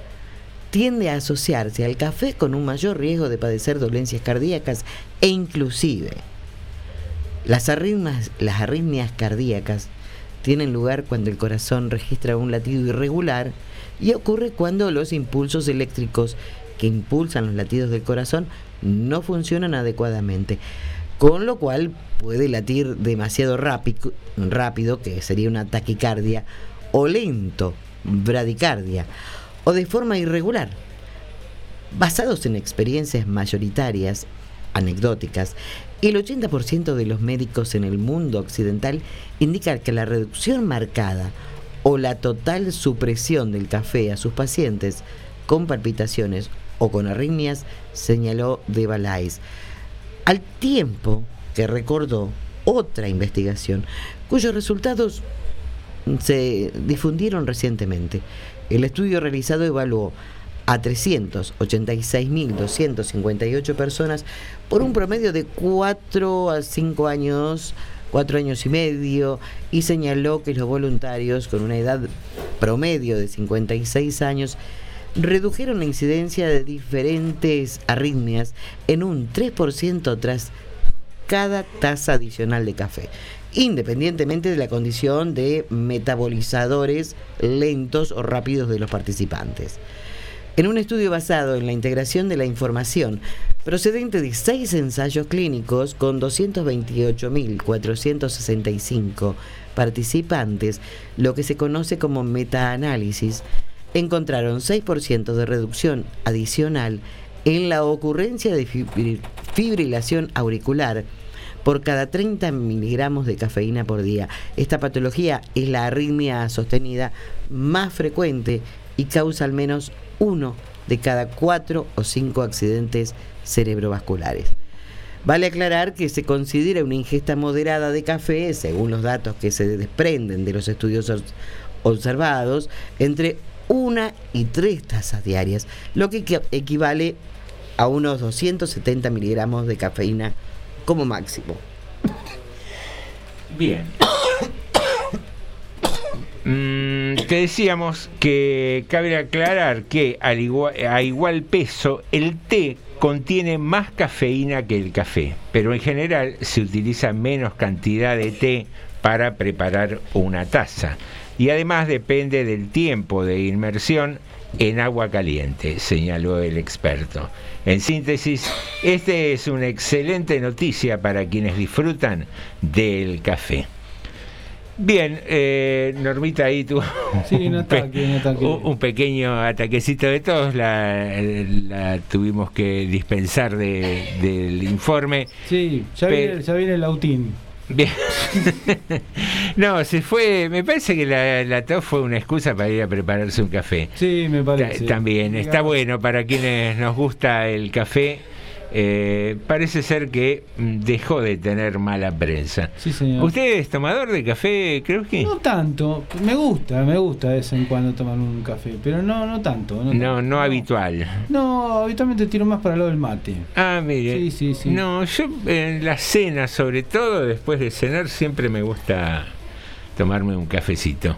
tiende a asociarse al café con un mayor riesgo de padecer dolencias cardíacas e inclusive las arritmias, las arritmias cardíacas tienen lugar cuando el corazón registra un latido irregular y ocurre cuando los impulsos eléctricos que impulsan los latidos del corazón no funcionan adecuadamente, con lo cual puede latir demasiado rápido, rápido que sería una taquicardia, o lento, bradicardia, o de forma irregular. Basados en experiencias mayoritarias, anecdóticas, el 80% de los médicos en el mundo occidental indican que la reducción marcada o la total supresión del café a sus pacientes con palpitaciones o con arritmias, señaló de Balais, al tiempo que recordó otra investigación cuyos resultados se difundieron recientemente. El estudio realizado evaluó a 386.258 personas por un promedio de 4 a 5 años, 4 años y medio, y señaló que los voluntarios con una edad promedio de 56 años redujeron la incidencia de diferentes arritmias en un 3% tras cada taza adicional de café, independientemente de la condición de metabolizadores lentos o rápidos de los participantes. En un estudio basado en la integración de la información procedente de seis ensayos clínicos con 228.465 participantes, lo que se conoce como metaanálisis, encontraron 6% de reducción adicional en la ocurrencia de fibri- fibrilación auricular por cada 30 miligramos de cafeína por día. Esta patología es la arritmia sostenida más frecuente y causa al menos uno de cada cuatro o cinco accidentes cerebrovasculares. Vale aclarar que se considera una ingesta moderada de café, según los datos que se desprenden de los estudios obs- observados, entre una y tres tazas diarias, lo que equi- equivale a unos 270 miligramos de cafeína como máximo. Bien. Mm, te decíamos que cabe aclarar que al igual, a igual peso el té contiene más cafeína que el café, pero en general se utiliza menos cantidad de té para preparar una taza. Y además depende del tiempo de inmersión en agua caliente, señaló el experto. En síntesis, esta es una excelente noticia para quienes disfrutan del café. Bien, eh, Normita ahí tuvo Sí, un pe- pequeño ataquecito de todos, la, la tuvimos que dispensar de- del informe. Sí, ya, viene, ya viene el lautín. Bien. no, se fue, me parece que la, la tos fue una excusa para ir a prepararse un café. Sí, me parece. Ta- También, está bueno para quienes nos gusta el café. Eh, parece ser que mm, dejó de tener mala prensa. Sí, señor. ¿Usted es tomador de café? Creo que No tanto, me gusta, me gusta de vez en cuando tomar un café, pero no, no tanto. No, no, no habitual. No, habitualmente tiro más para lado del mate. Ah, mire. Sí, sí, sí. No, yo en la cena, sobre todo después de cenar, siempre me gusta tomarme un cafecito.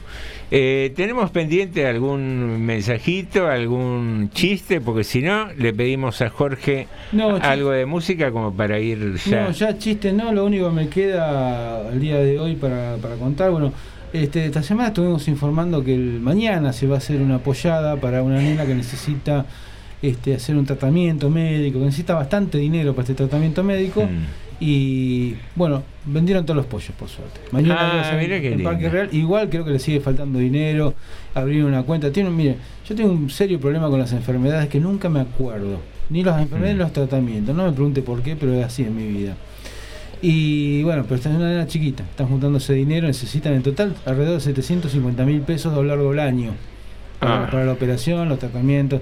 Eh, ¿Tenemos pendiente algún mensajito, algún chiste? Porque si no, le pedimos a Jorge No, algo de música como para ir ya. No, ya chiste no, lo único que me queda el día de hoy para, para contar, bueno, este, esta semana estuvimos informando que el, mañana se va a hacer una apoyada para una nena que necesita este, hacer un tratamiento médico, que necesita bastante dinero para este tratamiento médico. Mm. Y bueno, vendieron todos los pollos, por suerte. Mañana Ah, qué en Parque. Real. Igual creo que le sigue faltando dinero, abrir una cuenta. Tiene, mire, yo tengo un serio problema con las enfermedades que nunca me acuerdo. Ni las enfermedades ni los tratamientos. No me pregunte por qué, pero es así en mi vida. Y bueno, pero esta es una nena chiquita. Están juntando ese dinero. Necesitan en total alrededor de 750 mil pesos a lo largo del año. Para, Ah. para la operación, los tratamientos.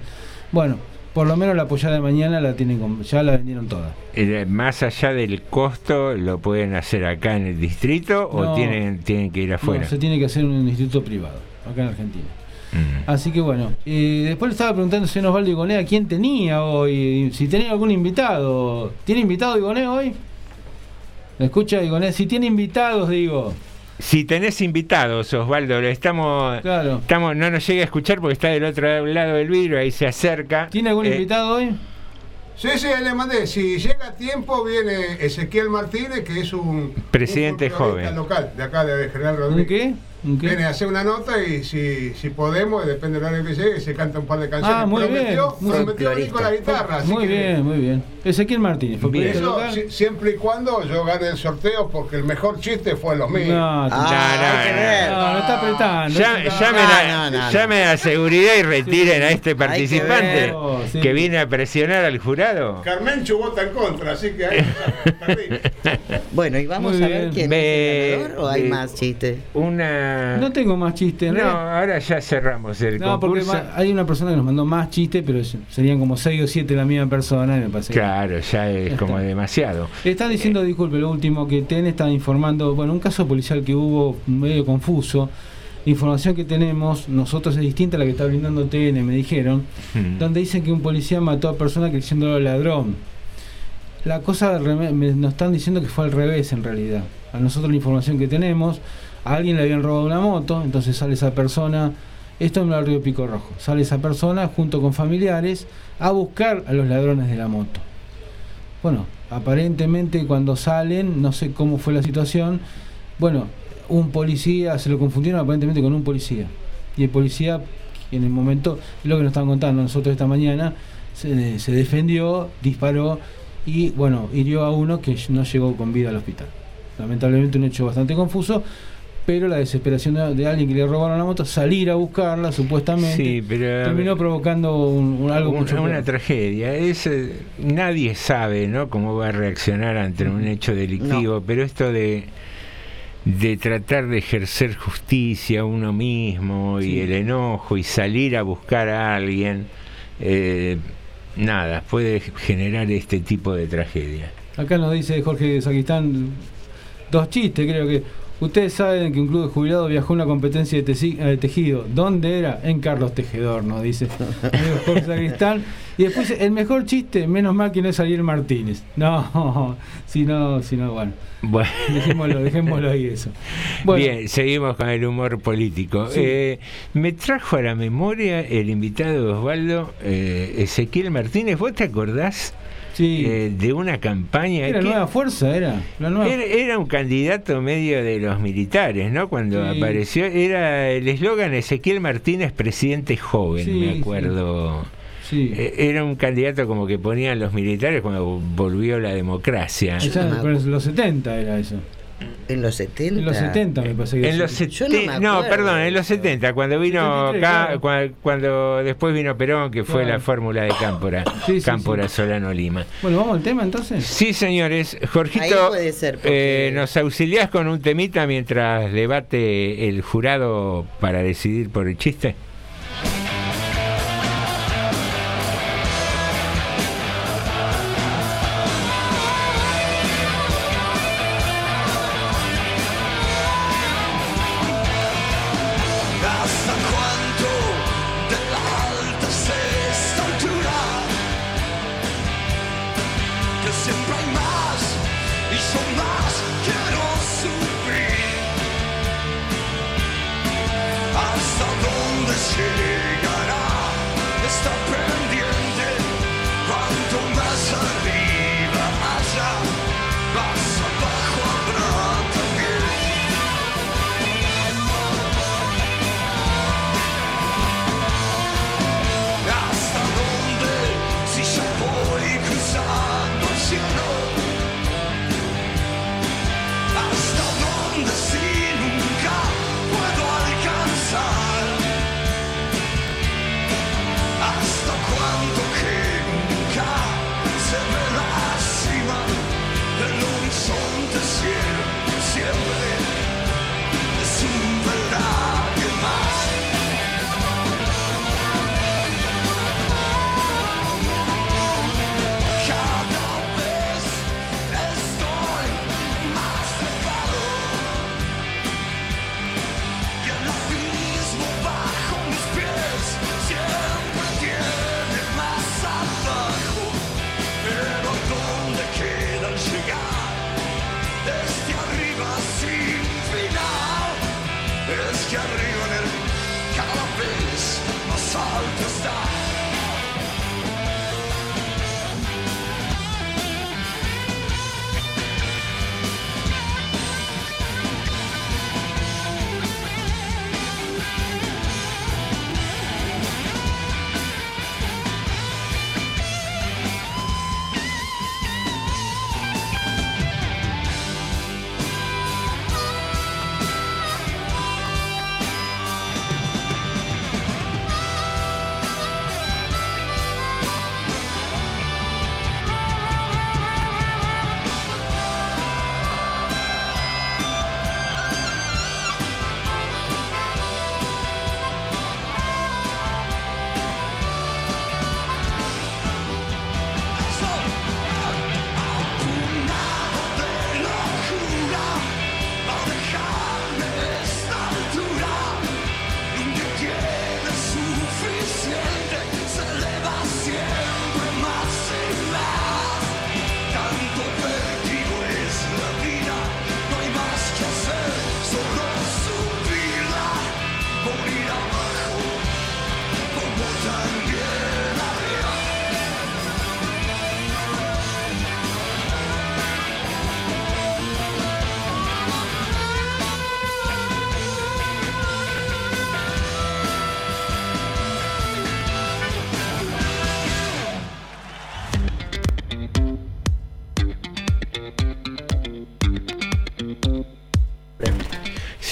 Bueno, por lo menos la apoyada de mañana la tienen con- ya la vendieron toda. Eh, Más allá del costo, ¿lo pueden hacer acá en el distrito o tienen, tienen que ir afuera? No, se tiene que hacer en un instituto privado, acá en Argentina. Mm. Así que bueno, eh, después le estaba preguntando señor Osvaldo Igonea quién tenía hoy, si tenía algún invitado. ¿Tiene invitado Igonea hoy? ¿Me escucha Igonea? Si tiene invitados, digo. Si tenés invitados, Osvaldo, lo estamos, Claro. estamos, no nos llega a escuchar porque está del otro lado del vidrio, ahí se acerca. ¿Tiene algún Eh, invitado hoy? Sí, sí, le mandé. Si llega a tiempo, viene Ezequiel Martínez, que es un Presidente un joven. local de acá de General ¿Un Rodríguez. qué? Viene a hacer una nota y si, si podemos, depende del horario que llegue, se canta un par de canciones. Ah, muy prometió, bien. prometió con la guitarra. así Muy que- bien, muy bien. Ezequiel Martínez, Eso, si- siempre y cuando yo gane el sorteo, porque el mejor chiste fue los míos. No, No, no, no. no, está apretando. Ya- No, llamen, a, no, no, no. llamen a seguridad y retiren a este participante. Sí. que viene a presionar al jurado. Carmencho vota en contra, así que ahí perdí. Bueno, y vamos Muy a ver bien. quién es el ganador o hay más chistes. Una. No tengo más chistes, No, ¿no? ahora ya cerramos el No, porque concurso. ma- hay una persona que nos mandó más chistes, pero serían como 6 o 7 la misma persona y me parece Claro, ya es Ya como está. demasiado. Están diciendo, disculpe, lo último que TEN está informando, bueno, un caso policial que hubo medio confuso. La información que tenemos, nosotros es distinta a la que está brindando TN, me dijeron, Mm. donde dicen que un policía mató a personas creyéndolo ladrón. La cosa nos están diciendo que fue al revés en realidad. A nosotros la información que tenemos, a alguien le habían robado una moto, entonces sale esa persona, esto en el río Pico Rojo, sale esa persona junto con familiares a buscar a los ladrones de la moto. Bueno, aparentemente cuando salen, no sé cómo fue la situación, bueno, un policía, se lo confundieron aparentemente con un policía. Y el policía, en el momento, lo que nos estaban contando nosotros esta mañana, se, se defendió, disparó y, bueno, hirió a uno que no llegó con vida al hospital. Lamentablemente un hecho bastante confuso, pero la desesperación de, de alguien que le robaron la moto, salir a buscarla supuestamente, Sí, pero terminó provocando un, un- algo Un- mucho una peor. tragedia. Es, eh, nadie sabe ¿no? cómo va a reaccionar ante un hecho delictivo, pero esto de, de tratar de ejercer justicia uno mismo y el enojo y salir a buscar a alguien, eh, nada, puede generar este tipo de tragedia. Acá nos dice Jorge Saquistán dos chistes, creo que. Ustedes saben que un club de jubilados viajó a una competencia de, eh, tejido. ¿Dónde era? En Carlos Tejedor, nos dice Jorge Sacristán. Y después el mejor chiste, menos mal que no es Ariel Martínez. No, si no, si no, bueno. Bueno. Dejémoslo, dejémoslo ahí eso. Bueno. Bien, seguimos con el humor político. Sí. Eh, me trajo a la memoria el invitado de Osvaldo, eh, Ezequiel Martínez. ¿Vos te acordás eh, de una campaña? Era que- Nueva Fuerza, era. La nueva... Era, era un candidato medio de los militares, ¿no? Cuando Sí. apareció, era el eslogan Ezequiel Martínez, presidente joven, Sí, me acuerdo. Sí. Eh, Era un candidato como que ponían los militares cuando volvió la democracia. Esa- pero en los 70 era eso. En los 70. En los 70 me parece que En sí. los Yo 70, no me no, perdón, en los 70, cuando vino 73, Ca- claro. cuando después vino Perón, que fue Claro. la fórmula de Cámpora, Sí, sí, Cámpora Solano Lima. Bueno, vamos al tema entonces. Sí, señores, Ahí Jorgito, puede ser, porque- eh, nos auxiliás con un temita mientras debate el jurado para decidir por el chiste.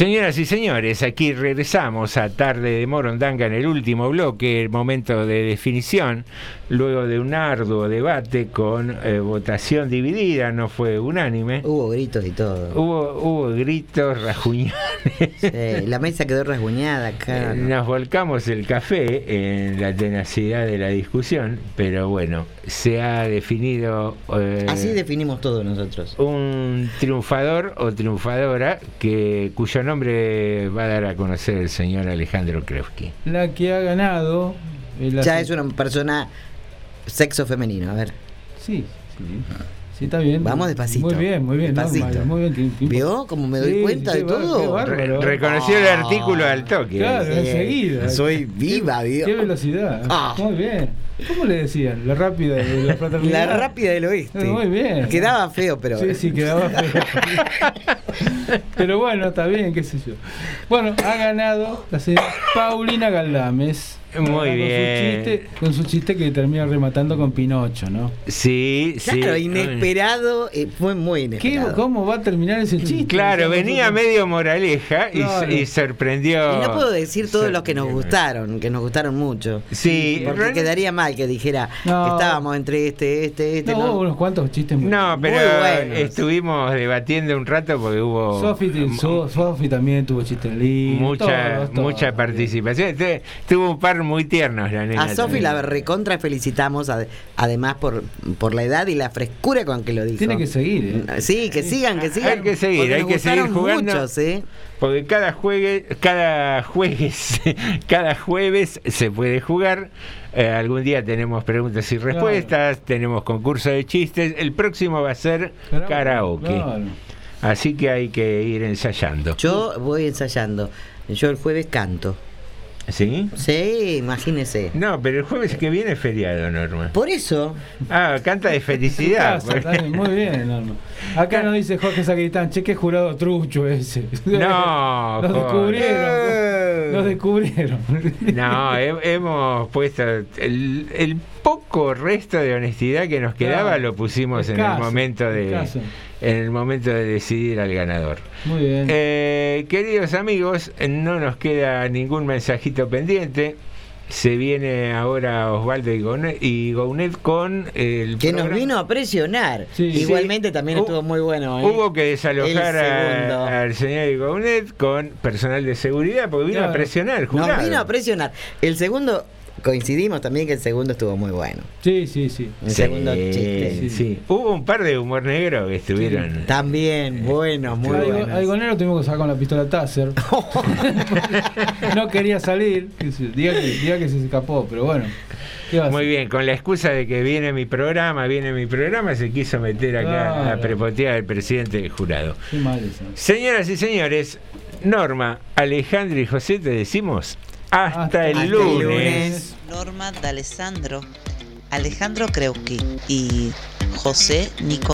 Señoras y señores, aquí regresamos a Tarde de Morondanga en el último bloque, el momento de definición, luego de un arduo debate con eh, votación dividida, no fue unánime. Hubo gritos y todo. Hubo, hubo gritos, rajuñones. Sí, la mesa quedó rasguñada acá. Eh, Nos volcamos el café en la tenacidad de la discusión, pero bueno, se ha definido eh, Así definimos todo nosotros. un triunfador o triunfadora que cuyo nombre va a dar a conocer el señor Alejandro Krewski. La que ha ganado. la Ya es una persona sexo femenino, a ver. Sí, sí. Sí, está bien. Vamos despacito. Muy bien, muy bien. Despacito. Norma, muy bien. ¿Qué- qué- ¿Vio cómo me doy Sí, cuenta de todo? Re- reconoció el artículo al toque. Claro, Sí. enseguida. Soy viva, ¿vio? Qué velocidad. Ah. Muy bien. ¿Cómo le decían? La rápida de la fraternidad. La rápida del oeste. Muy bien. Quedaba feo, pero. Sí, sí, quedaba feo. Pero bueno, está bien, qué sé yo. Bueno, ha ganado la señora Paulina Galdames. Muy Con su bien. chiste- con su chiste que termina rematando con Pinocho, ¿no? Sí, sí. Claro, inesperado, eh, fue muy ¿Qué, inesperado. ¿Cómo va a terminar ese chiste? Claro, venía nosotros- medio moraleja y, Claro. y sorprendió. Y no puedo decir todos los que nos gustaron, que nos gustaron mucho. Sí, Porque quedaría mal que dijera No. que estábamos entre este, este, este. No, No, hubo unos cuantos chistes muy No, pero Muy buenos. estuvimos debatiendo un rato porque hubo Sofi, So- Sofi también tuvo chistes lindos. mucha todos, todos. mucha participación. Este- Tuvo un par muy tiernos la nena. A Sofi la recontra felicitamos, ade- además por, por la edad y la frescura con que lo dijo. Tiene que seguir, ¿eh? Sí, que sigan, que sigan. Hay que seguir, porque hay nos que seguir jugando. Muchos, ¿eh? Porque cada juegue, cada jueves, cada jueves se puede jugar. Eh, algún día tenemos preguntas y respuestas, tenemos concurso de chistes. El próximo va a ser karaoke. Claro. Así que hay que ir ensayando. Yo voy ensayando. Yo el jueves canto. ¿Sí? Sí, imagínese. No, pero el jueves que viene es feriado, Norma. Por eso. Ah, canta de felicidad. Casa, está bien, muy bien, Norma. Acá nos dice Jorge Sacristán, che, qué jurado trucho ese. No, Nos descubrieron. Nos descubrieron. No, he- hemos puesto el, el poco resto de honestidad que nos quedaba Claro. lo pusimos en el momento de. En el momento de decidir al ganador. Muy bien. Eh, queridos amigos, no nos queda ningún mensajito pendiente. Se viene ahora Osvaldo y Gounet, y Gounet con el Que nos vino a presionar. Sí. Igualmente también estuvo muy bueno. ¿eh? Hubo que desalojar a- al señor Igounet con personal de seguridad porque vino a presionar. jurado. Nos vino a presionar. El segundo, coincidimos también que el segundo estuvo muy bueno. Sí, sí, sí. El Sí, segundo chiste. sí. Hubo un par de humor negro que estuvieron. También, buenos, muy Al- buenos. Al gonero tuvimos que sacar con la pistola Taser. no quería salir. Diga que, diga que se escapó, pero bueno. ¿qué va a Muy bien, con la excusa de que viene mi programa, viene mi programa, se quiso meter acá a Claro. prepotear al presidente del jurado. Qué mal eso. Señoras y señores, Norma, Alejandro y José te decimos hasta, Hasta el el lunes. lunes. Norma D'Alessandro, Alejandro Kreuski y José Nico.